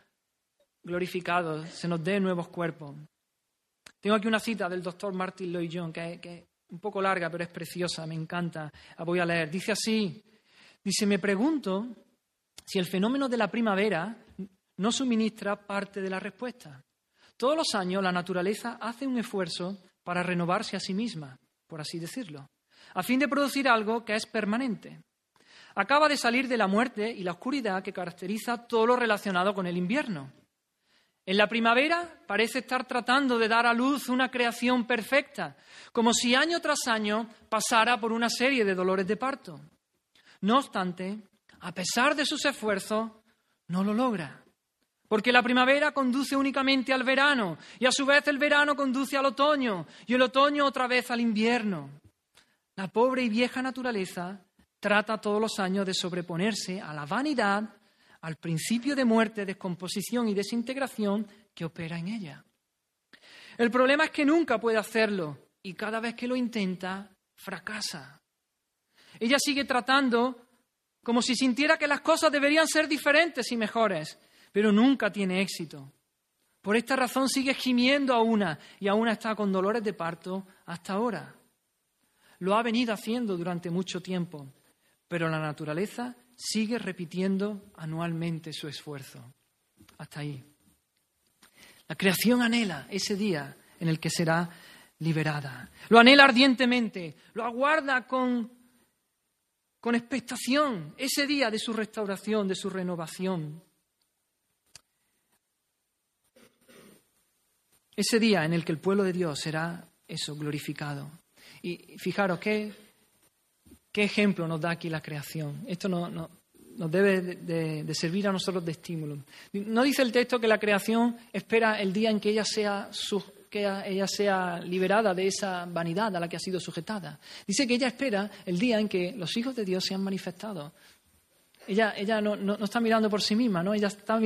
glorificados, se nos dé nuevos cuerpos. Tengo aquí una cita del doctor Martin Lloyd Jones, que, que, es un poco larga, pero es preciosa, me encanta. La voy a leer. Dice así, dice, me pregunto si el fenómeno de la primavera no suministra parte de la respuesta. Todos los años la naturaleza hace un esfuerzo para renovarse a sí misma, por así decirlo, a fin de producir algo que es permanente. Acaba de salir de la muerte y la oscuridad que caracteriza todo lo relacionado con el invierno. En la primavera parece estar tratando de dar a luz una creación perfecta, como si año tras año pasara por una serie de dolores de parto. No obstante, a pesar de sus esfuerzos, no lo logra. Porque la primavera conduce únicamente al verano y a su vez el verano conduce al otoño y el otoño otra vez al invierno. La pobre y vieja naturaleza trata todos los años de sobreponerse a la vanidad al principio de muerte, descomposición y desintegración que opera en ella. El problema es que nunca puede hacerlo y cada vez que lo intenta, fracasa. Ella sigue tratando como si sintiera que las cosas deberían ser diferentes y mejores, pero nunca tiene éxito. Por esta razón sigue gimiendo a una y aún está con dolores de parto hasta ahora. Lo ha venido haciendo durante mucho tiempo, pero la naturaleza sigue repitiendo anualmente su esfuerzo. Hasta ahí. La creación anhela ese día en el que será liberada. Lo anhela ardientemente, lo aguarda con, con expectación ese día de su restauración, de su renovación. Ese día en el que el pueblo de Dios será eso, glorificado. Y fijaros qué, qué ejemplo nos da aquí la creación. Esto no, nos debe de, servir a nosotros de estímulo. No dice el texto que la creación espera el día en que ella sea, que ella sea liberada de esa vanidad a la que ha sido sujetada. Dice que ella espera el día en que los hijos de Dios sean manifestados. Ella, ella no, no, está mirando por sí misma, ¿no? Ella está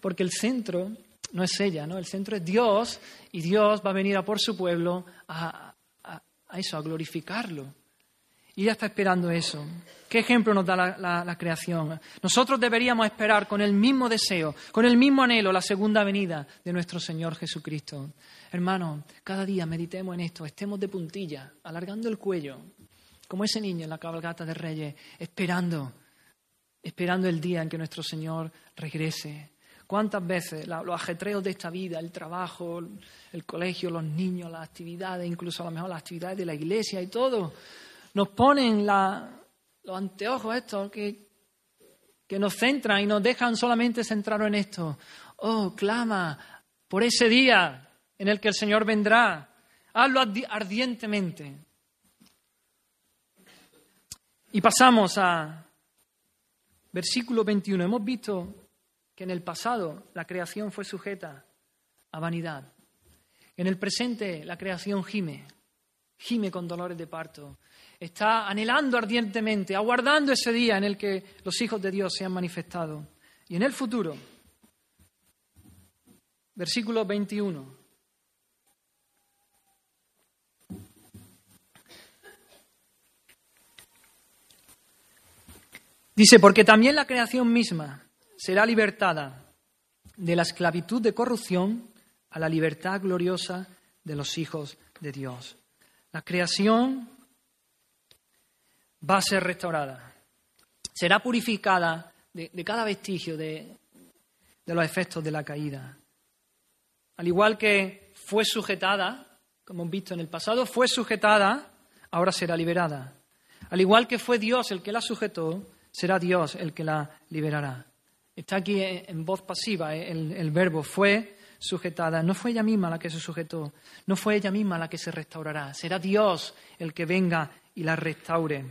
porque el centro no es ella, ¿no? El centro es Dios y Dios va a venir a por su pueblo a, a eso, a glorificarlo. Y ella está esperando eso. ¿Qué ejemplo nos da la, creación? Nosotros deberíamos esperar con el mismo deseo, con el mismo anhelo, la segunda venida de nuestro Señor Jesucristo. Hermano, cada día meditemos en esto, estemos de puntilla, alargando el cuello, como ese niño en la cabalgata de Reyes, esperando, esperando el día en que nuestro Señor regrese. ¿Cuántas veces los ajetreos de esta vida, el trabajo, el colegio, los niños, las actividades, incluso a lo mejor las actividades de la iglesia y todo, nos ponen los anteojos estos que, que nos centran y nos dejan solamente centrados en esto. Oh, clama por ese día en el que el Señor vendrá. Hazlo ardientemente. Y pasamos a versículo 21. Hemos visto que en el pasado la creación fue sujeta a vanidad. En el presente la creación gime, gime con dolores de parto está anhelando ardientemente, aguardando ese día en el que los hijos de Dios sean manifestados. Y en el futuro, versículo 21. Dice, porque también la creación misma será libertada de la esclavitud de corrupción a la libertad gloriosa de los hijos de Dios. La creación va a ser restaurada. Será purificada de, cada vestigio de, los efectos de la caída. Al igual que fue sujetada, como hemos visto en el pasado, fue sujetada, ahora será liberada. Al igual que fue Dios el que la sujetó, será Dios el que la liberará. Está aquí en voz pasiva eh, el, verbo fue sujetada. No fue ella misma la que se sujetó, no fue ella misma la que se restaurará. Será Dios el que venga y la restaure.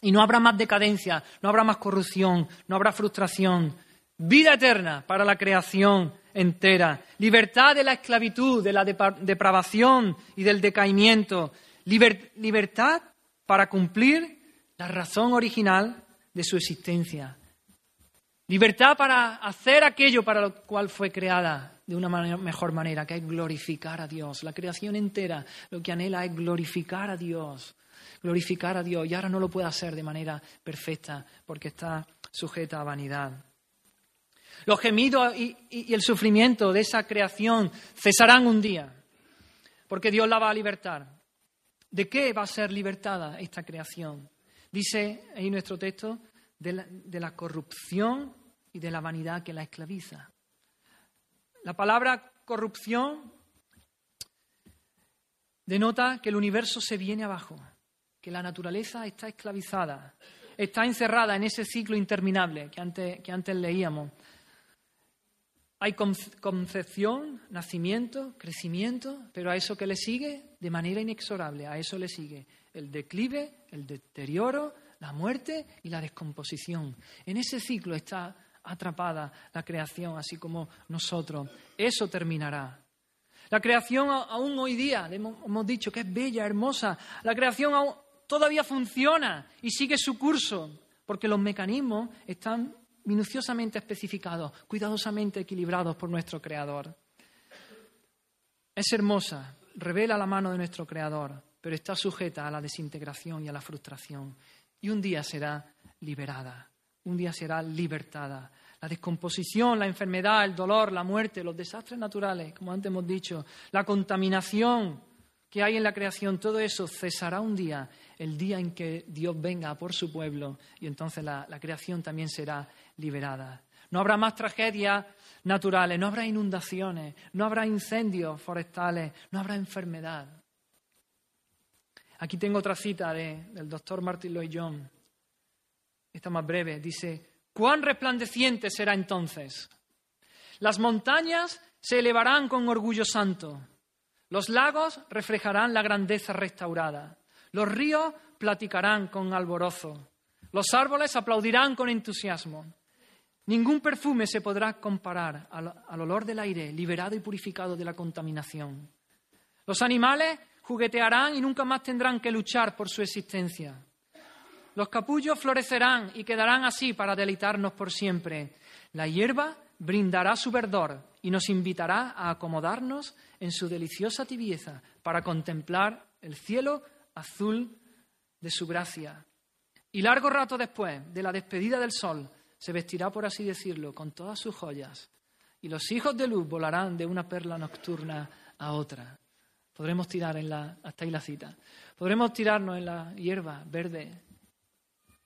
Y no habrá más decadencia, no habrá más corrupción, no habrá frustración. Vida eterna para la creación entera. Libertad de la esclavitud, de la depravación y del decaimiento. libertad para cumplir la razón original de su existencia. Libertad para hacer aquello para lo cual fue creada de una mejor manera, que es glorificar a Dios. La creación entera lo que anhela es glorificar a Dios glorificar a Dios y ahora no lo puede hacer de manera perfecta porque está sujeta a vanidad. Los gemidos y, el sufrimiento de esa creación cesarán un día porque Dios la va a libertar. ¿De qué va a ser libertada esta creación? Dice ahí nuestro texto de la, de la corrupción y de la vanidad que la esclaviza. La palabra corrupción denota que el universo se viene abajo que la naturaleza está esclavizada, está encerrada en ese ciclo interminable que antes, que antes leíamos. Hay concepción, nacimiento, crecimiento, pero a eso que le sigue de manera inexorable, a eso le sigue el declive, el deterioro, la muerte y la descomposición. En ese ciclo está atrapada la creación, así como nosotros. Eso terminará. La creación aún hoy día, hemos dicho que es bella, hermosa, la creación todavía funciona y sigue su curso, porque los mecanismos están minuciosamente especificados, cuidadosamente equilibrados por nuestro Creador. Es hermosa, revela la mano de nuestro Creador, pero está sujeta a la desintegración y a la frustración. Y un día será liberada, un día será libertada. La descomposición, la enfermedad, el dolor, la muerte, los desastres naturales, como antes hemos dicho, la contaminación que hay en la creación, todo eso cesará un día, el día en que Dios venga por su pueblo y entonces la, la creación también será liberada. No habrá más tragedias naturales, no habrá inundaciones, no habrá incendios forestales, no habrá enfermedad. Aquí tengo otra cita del doctor Martin Lloyd John. Esta más breve. Dice, ¿cuán resplandeciente será entonces? Las montañas se elevarán con orgullo santo. Los lagos reflejarán la grandeza restaurada. Los ríos platicarán con alborozo. Los árboles aplaudirán con entusiasmo. Ningún perfume se podrá comparar al, olor del aire liberado y purificado de la contaminación. Los animales juguetearán y nunca más tendrán que luchar por su existencia. Los capullos florecerán y quedarán así para deleitarnos por siempre. La hierba brindará su verdor y nos invitará a acomodarnos en su deliciosa tibieza para contemplar el cielo azul de su gracia. Y largo rato después de la despedida del sol, se vestirá, por así decirlo, con todas sus joyas, y los hijos de luz volarán de una perla nocturna a otra. Podremos tirar en la, hasta ahí la cita, podremos tirarnos en la hierba verde,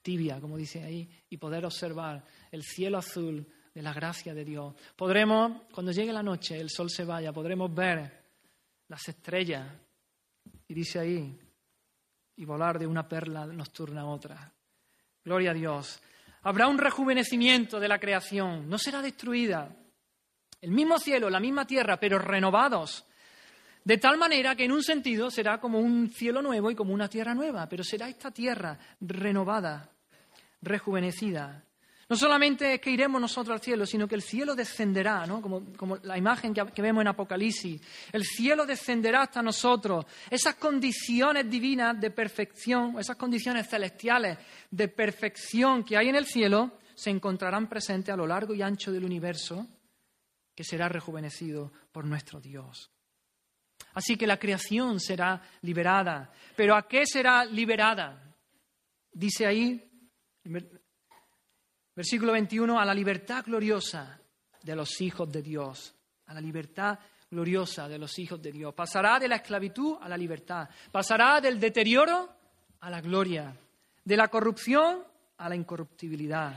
tibia, como dice ahí, y poder observar el cielo azul de la gracia de Dios. Podremos, cuando llegue la noche, el sol se vaya, podremos ver las estrellas, y dice ahí, y volar de una perla nocturna a otra. Gloria a Dios. Habrá un rejuvenecimiento de la creación, no será destruida. El mismo cielo, la misma tierra, pero renovados. De tal manera que en un sentido será como un cielo nuevo y como una tierra nueva, pero será esta tierra renovada, rejuvenecida. No solamente es que iremos nosotros al cielo, sino que el cielo descenderá, ¿no? como, la imagen que, que, vemos en Apocalipsis. El cielo descenderá hasta nosotros. Esas condiciones divinas de perfección, esas condiciones celestiales de perfección que hay en el cielo, se encontrarán presentes a lo largo y ancho del universo, que será rejuvenecido por nuestro Dios. Así que la creación será liberada. ¿Pero a qué será liberada? Dice ahí, Versículo 21, a la libertad gloriosa de los hijos de Dios, a la libertad gloriosa de los hijos de Dios. Pasará de la esclavitud a la libertad, pasará del deterioro a la gloria, de la corrupción a la incorruptibilidad.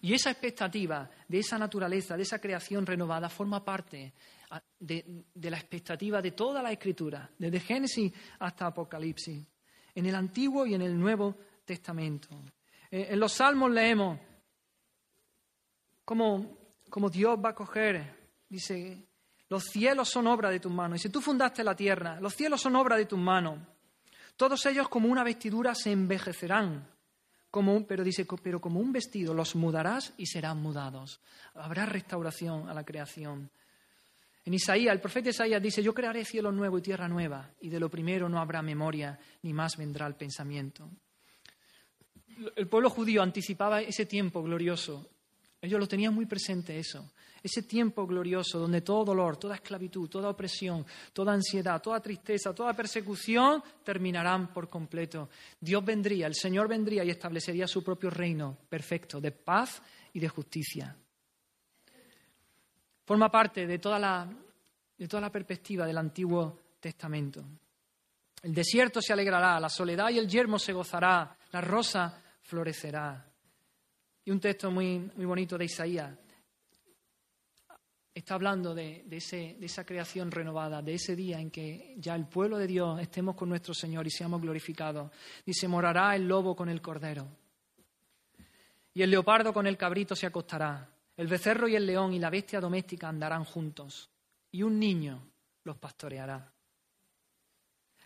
Y esa expectativa de esa naturaleza, de esa creación renovada, forma parte ah, de, de, la expectativa de toda la Escritura, desde Génesis hasta Apocalipsis, en el Antiguo y en el Nuevo Testamento. Eh, en los salmos leemos cómo, Dios va a coger, dice, los cielos son obra de tus manos. Y si tú fundaste la tierra, los cielos son obra de tus manos. Todos ellos como una vestidura se envejecerán, como pero dice, pero como un vestido los mudarás y serán mudados. Habrá restauración a la creación. En Isaías, el profeta Isaías dice, yo crearé cielo nuevo y tierra nueva, y de lo primero no habrá memoria, ni más vendrá el pensamiento el pueblo judío anticipaba ese tiempo glorioso. Ellos lo tenían muy presente eso. Ese tiempo glorioso donde todo dolor, toda esclavitud, toda opresión, toda ansiedad, toda tristeza, toda persecución terminarán por completo. Dios vendría, el Señor vendría y establecería su propio reino perfecto de paz y de justicia. Forma parte de toda la, de toda la perspectiva del Antiguo Testamento. El desierto se alegrará, la soledad y el yermo se gozará, la rosa florecerá. Y un texto muy, muy bonito de Isaías está hablando de, ese, de, esa creación renovada, de ese día en que ya el pueblo de Dios estemos con nuestro Señor y seamos glorificados. Dice, morará el lobo con el cordero, y el leopardo con el cabrito se acostará, el becerro y el león y la bestia doméstica andarán juntos, y un niño los pastoreará.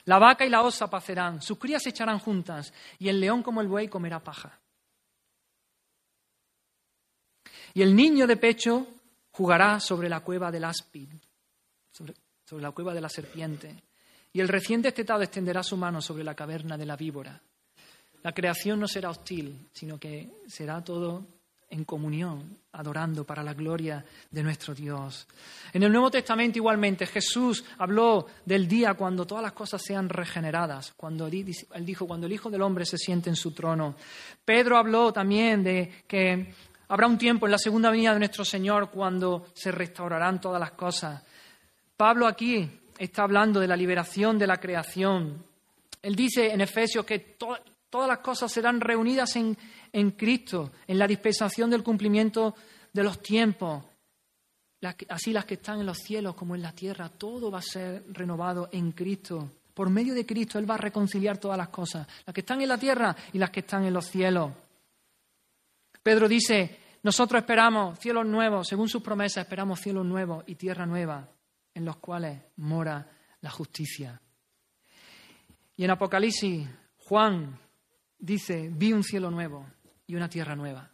La vaca y la osa pacerán, sus crías se echarán juntas, y el león como el buey comerá paja. Y el niño de pecho jugará sobre la cueva del áspid, sobre, la cueva de la serpiente. Y el recién destetado extenderá su mano sobre la caverna de la víbora. La creación no será hostil, sino que será todo en comunión, adorando para la gloria de nuestro Dios. En el Nuevo Testamento igualmente Jesús habló del día cuando todas las cosas sean regeneradas, cuando él dijo, cuando el Hijo del Hombre se siente en su trono. Pedro habló también de que habrá un tiempo en la segunda venida de nuestro Señor cuando se restaurarán todas las cosas. Pablo aquí está hablando de la liberación de la creación. Él dice en Efesios que todas las cosas serán reunidas en, en Cristo, en la dispensación del cumplimiento de los tiempos. así las que están en los cielos como en la tierra, todo va a ser renovado en Cristo. Por medio de Cristo Él va a reconciliar todas las cosas, las que están en la tierra y las que están en los cielos. Pedro dice, nosotros esperamos cielos nuevos, según sus promesas esperamos cielos nuevos y tierra nueva, en los cuales mora la justicia. Y en Apocalipsis, Juan dice, vi un cielo nuevo y una tierra nueva.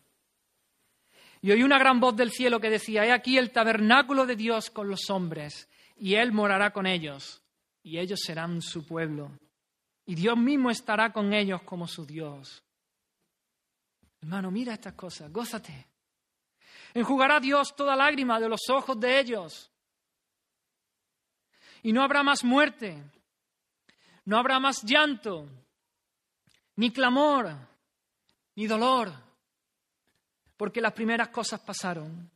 Y oí una gran voz del cielo que decía, he aquí el tabernáculo de Dios con los hombres, y Él morará con ellos, y ellos serán su pueblo, y Dios mismo estará con ellos como su Dios. Hermano, mira estas cosas, gózate. Enjugará Dios toda lágrima de los ojos de ellos. Y no habrá más muerte, no habrá más llanto, ni clamor, ni dolor, porque las primeras cosas pasaron.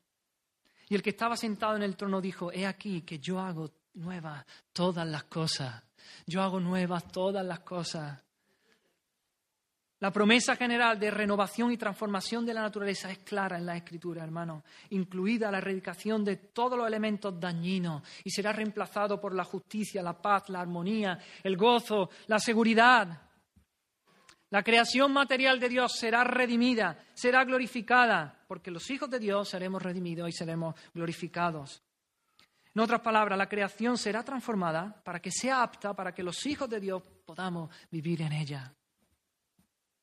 Y el que estaba sentado en el trono dijo, he aquí que yo hago nuevas todas las cosas, yo hago nuevas todas las cosas. La promesa general de renovación y transformación de la naturaleza es clara en la Escritura, hermano, incluida la erradicación de todos los elementos dañinos y será reemplazado por la justicia, la paz, la armonía, el gozo, la seguridad. La creación material de Dios será redimida, será glorificada, porque los hijos de Dios seremos redimidos y seremos glorificados. En otras palabras, la creación será transformada para que sea apta para que los hijos de Dios podamos vivir en ella.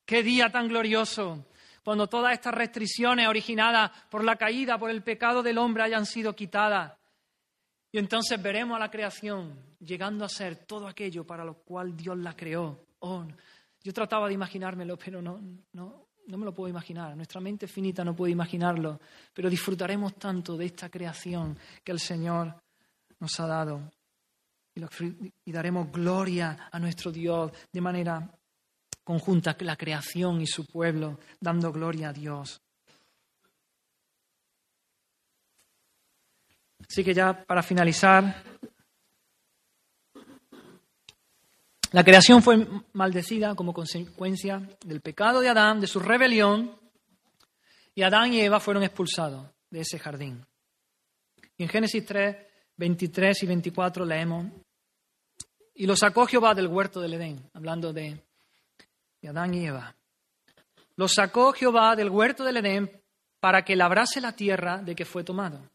Qué día tan glorioso cuando todas estas restricciones originadas por la caída, por el pecado del hombre hayan sido quitadas. Y entonces veremos a la creación llegando a ser todo aquello para lo cual Dios la creó. Oh, yo trataba de imaginármelo, pero no, no, no me lo puedo imaginar. Nuestra mente finita no puede imaginarlo, pero disfrutaremos tanto de esta creación que el Señor nos ha dado. Y, daremos gloria a nuestro Dios de manera conjunta, la creación y su pueblo, dando gloria a Dios. Así que ya para finalizar, La creación fue maldecida como consecuencia del pecado de Adán, de su rebelión, y Adán y Eva fueron expulsados de ese jardín. Y en Génesis 3, 23 y 24 leemos, y los sacó Jehová del huerto del Edén, hablando de, Adán y Eva. Los sacó Jehová del huerto del Edén para que labrase la tierra de que fue tomado.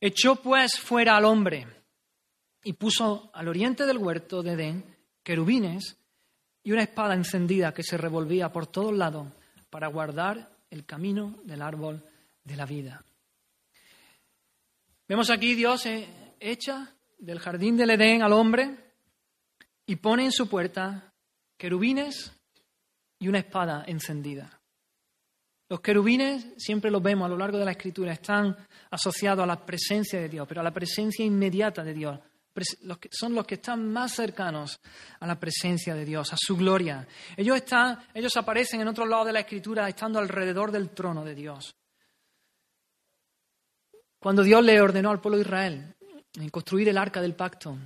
Echó pues fuera al hombre y puso al oriente del huerto de Edén querubines y una espada encendida que se revolvía por todos lados para guardar el camino del árbol de la vida. Vemos aquí Dios echa del jardín del Edén al hombre y pone en su puerta querubines y una espada encendida. Los querubines, siempre los vemos a lo largo de la escritura, están asociados a la presencia de Dios, pero a la presencia inmediata de Dios, son los que están más cercanos a la presencia de Dios, a su gloria. Ellos, están, ellos aparecen en otros lados de la Escritura estando alrededor del trono de Dios. Cuando Dios le ordenó al pueblo de Israel construir el arca del pacto,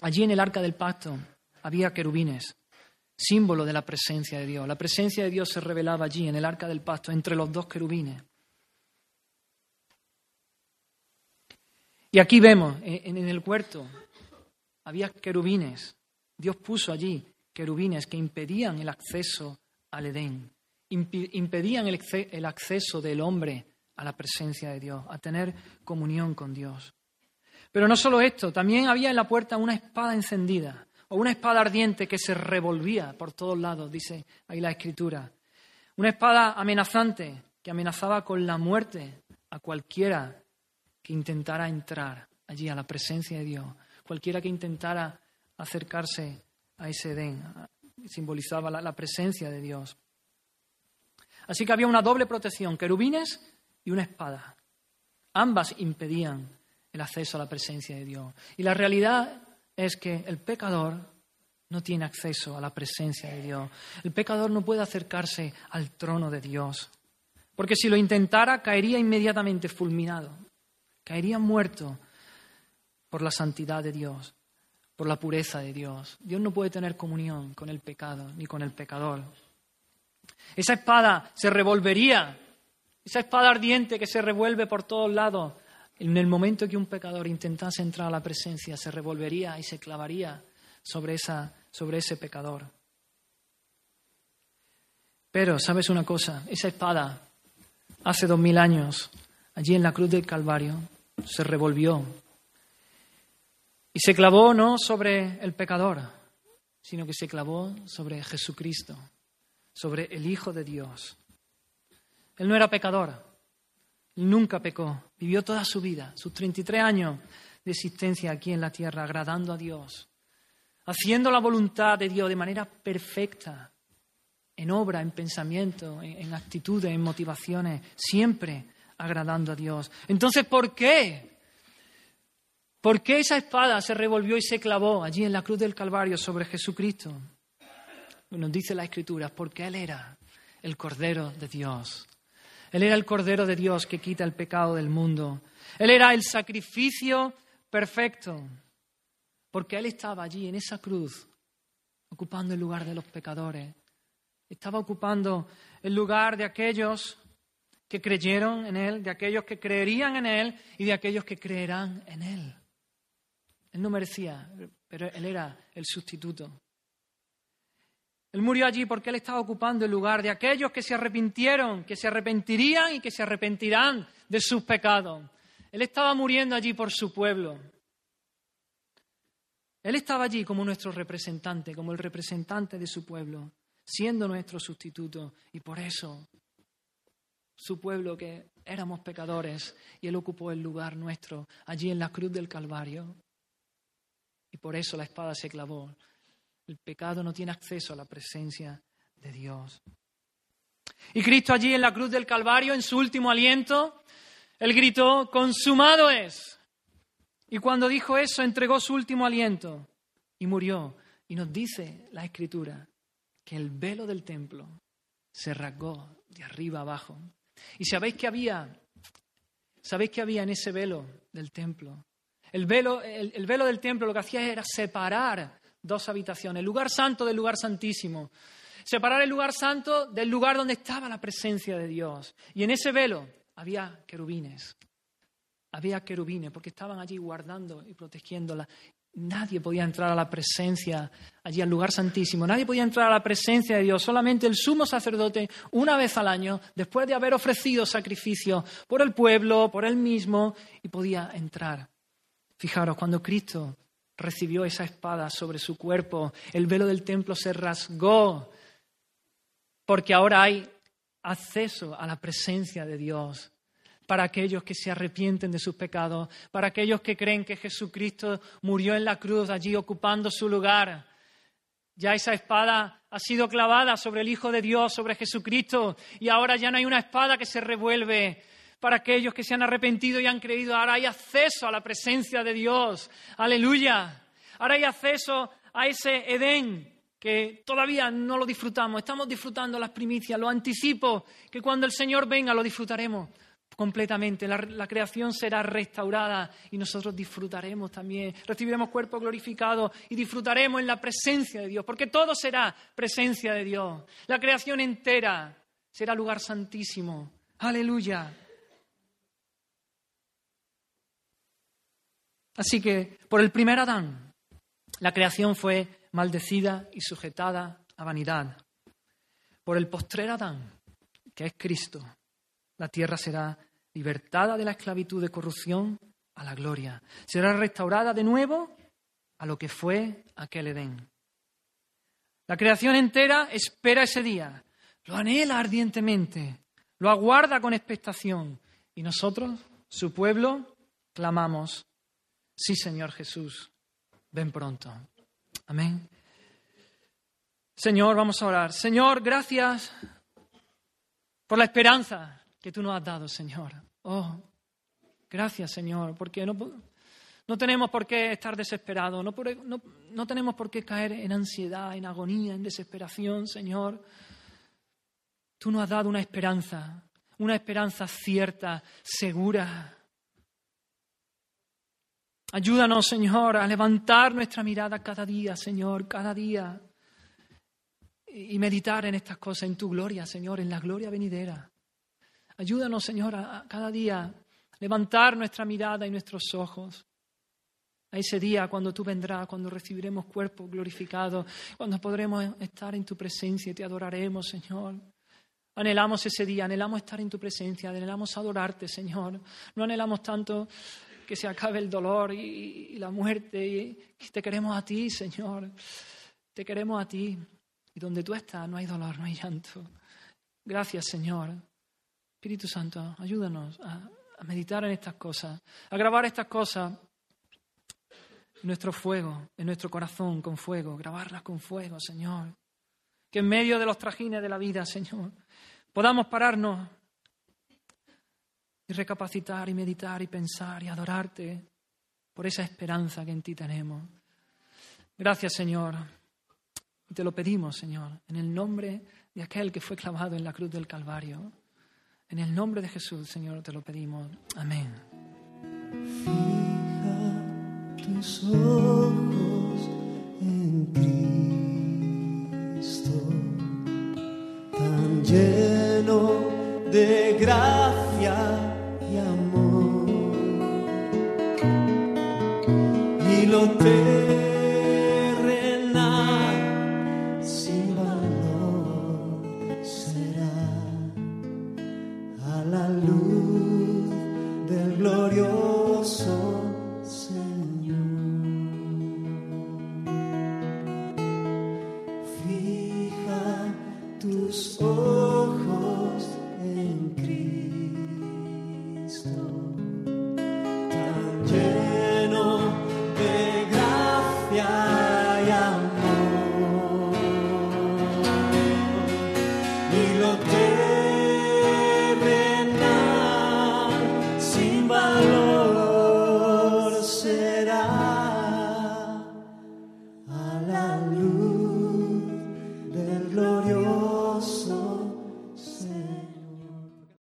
allí en el arca del pacto había querubines, símbolo de la presencia de Dios. La presencia de Dios se revelaba allí en el arca del pacto entre los dos querubines. Y aquí vemos, en, el huerto, había querubines. Dios puso allí querubines que impedían el acceso al Edén, impedían el, el acceso del hombre a la presencia de Dios, a tener comunión con Dios. Pero no solo esto, también había en la puerta una espada encendida o una espada ardiente que se revolvía por todos lados, dice ahí la escritura. Una espada amenazante que amenazaba con la muerte a cualquiera que intentara entrar allí a la presencia de Dios, cualquiera que intentara acercarse a ese Edén, simbolizaba la, presencia de Dios. Así que había una doble protección, querubines y una espada. Ambas impedían el acceso a la presencia de Dios. Y la realidad es que el pecador no tiene acceso a la presencia de Dios. El pecador no puede acercarse al trono de Dios. Porque si lo intentara, caería inmediatamente fulminado. Caería muerto por la santidad de Dios, por la pureza de Dios. Dios no puede tener comunión con el pecado ni con el pecador. Esa espada se revolvería, esa espada ardiente que se revuelve por todos lados. En el momento que un pecador intentase entrar a la presencia, se revolvería y se clavaría sobre, esa, sobre ese pecador. Pero, ¿sabes una cosa? Esa espada, hace dos mil años, allí en la cruz del Calvario, se revolvió. Y se clavó no sobre el pecador, sino que se clavó sobre Jesucristo, sobre el Hijo de Dios. Él no era pecador, nunca pecó, vivió toda su vida, sus 33 años de existencia aquí en la tierra, agradando a Dios, haciendo la voluntad de Dios de manera perfecta, en obra, en pensamiento, en, actitudes, en motivaciones, siempre agradando a Dios. Entonces, ¿por qué? ¿Por qué esa espada se revolvió y se clavó allí en la cruz del Calvario sobre Jesucristo? Nos dice la Escritura, porque Él era el Cordero de Dios. Él era el Cordero de Dios que quita el pecado del mundo. Él era el sacrificio perfecto, porque Él estaba allí en esa cruz, ocupando el lugar de los pecadores. Estaba ocupando el lugar de aquellos que creyeron en Él, de aquellos que creerían en Él y de aquellos que creerán en Él. Él no merecía, pero Él era el sustituto. Él murió allí porque Él estaba ocupando el lugar de aquellos que se arrepintieron, que se arrepentirían y que se arrepentirán de sus pecados. Él estaba muriendo allí por su pueblo. Él estaba allí como nuestro representante, como el representante de su pueblo, siendo nuestro sustituto. Y por eso su pueblo, que éramos pecadores, y Él ocupó el lugar nuestro allí en la cruz del Calvario. Y por eso la espada se clavó el pecado no tiene acceso a la presencia de Dios. Y Cristo allí en la cruz del Calvario, en su último aliento, él gritó, consumado es. Y cuando dijo eso, entregó su último aliento y murió. Y nos dice la Escritura que el velo del templo se rasgó de arriba abajo. ¿Y sabéis qué había? ¿Sabéis qué había en ese velo del templo? El velo, el velo del templo lo que hacía era separar dos habitaciones, el lugar santo del lugar santísimo. Separar el lugar santo del lugar donde estaba la presencia de Dios. Y en ese velo había querubines. Había querubines porque estaban allí guardando y protegiéndola. Nadie podía entrar a la presencia, allí al lugar santísimo. Nadie podía entrar a la presencia de Dios. Solamente el sumo sacerdote, una vez al año, después de haber ofrecido sacrificio por el pueblo, por él mismo, y podía entrar. Fijaros, cuando Cristo recibió esa espada sobre su cuerpo, el velo del templo se rasgó, porque ahora hay acceso a la presencia de Dios para aquellos que se arrepienten de sus pecados, para aquellos que creen que Jesucristo murió en la cruz allí ocupando su lugar. Ya esa espada ha sido clavada sobre el Hijo de Dios, sobre Jesucristo, y ahora ya no hay una espada que se revuelve, para aquellos que se han arrepentido y han creído. Ahora hay acceso a la presencia de Dios. Aleluya. Ahora hay acceso a ese Edén que todavía no lo disfrutamos. Estamos disfrutando las primicias. Lo anticipo que cuando el Señor venga lo disfrutaremos completamente. La, creación será restaurada y nosotros disfrutaremos también. Recibiremos cuerpo glorificado y disfrutaremos en la presencia de Dios, porque todo será presencia de Dios. La creación entera será lugar santísimo. Aleluya. Así que por el primer Adán, la creación fue maldecida y sujetada a vanidad. Por el postrer Adán, que es Cristo, la tierra será libertada de la esclavitud de corrupción a la gloria. Será restaurada de nuevo a lo que fue aquel Edén. La creación entera espera ese día, lo anhela ardientemente, lo aguarda con expectación. Y nosotros, su pueblo, clamamos, Sí, Señor Jesús, ven pronto. Amén. Señor, vamos a orar. Señor, gracias por la esperanza que tú nos has dado, Señor. Oh, gracias, Señor, porque no, no tenemos por qué estar desesperados, no, no, no tenemos por qué caer en ansiedad, en agonía, en desesperación, Señor. Tú nos has dado una esperanza, una esperanza cierta, segura. Ayúdanos, Señor, a levantar nuestra mirada cada día, Señor, cada día. Y meditar en estas cosas, en tu gloria, Señor, en la gloria venidera. Ayúdanos, Señor, a cada día levantar nuestra mirada y nuestros ojos a ese día cuando tú vendrás, cuando recibiremos cuerpos glorificados, cuando podremos estar en tu presencia y te adoraremos, Señor. Anhelamos ese día, anhelamos estar en tu presencia, anhelamos adorarte, Señor. No anhelamos tanto que se acabe el dolor y, la muerte. Y, te queremos a ti, Señor. Te queremos a ti. Y donde tú estás no hay dolor, no hay llanto. Gracias, Señor. Espíritu Santo, ayúdanos a, meditar en estas cosas, a grabar estas cosas en nuestro fuego, en nuestro corazón con fuego, grabarlas con fuego, Señor. Que en medio de los trajines de la vida, Señor, podamos pararnos y recapacitar y meditar y pensar y adorarte por esa esperanza que en ti tenemos. Gracias, Señor. Y te lo pedimos, Señor, en el nombre de aquel que fue clavado en la cruz del Calvario. En el nombre de Jesús, Señor, te lo pedimos. Amén. Fija tus ojos en Cristo lleno de gracia y amor. Y lo tengo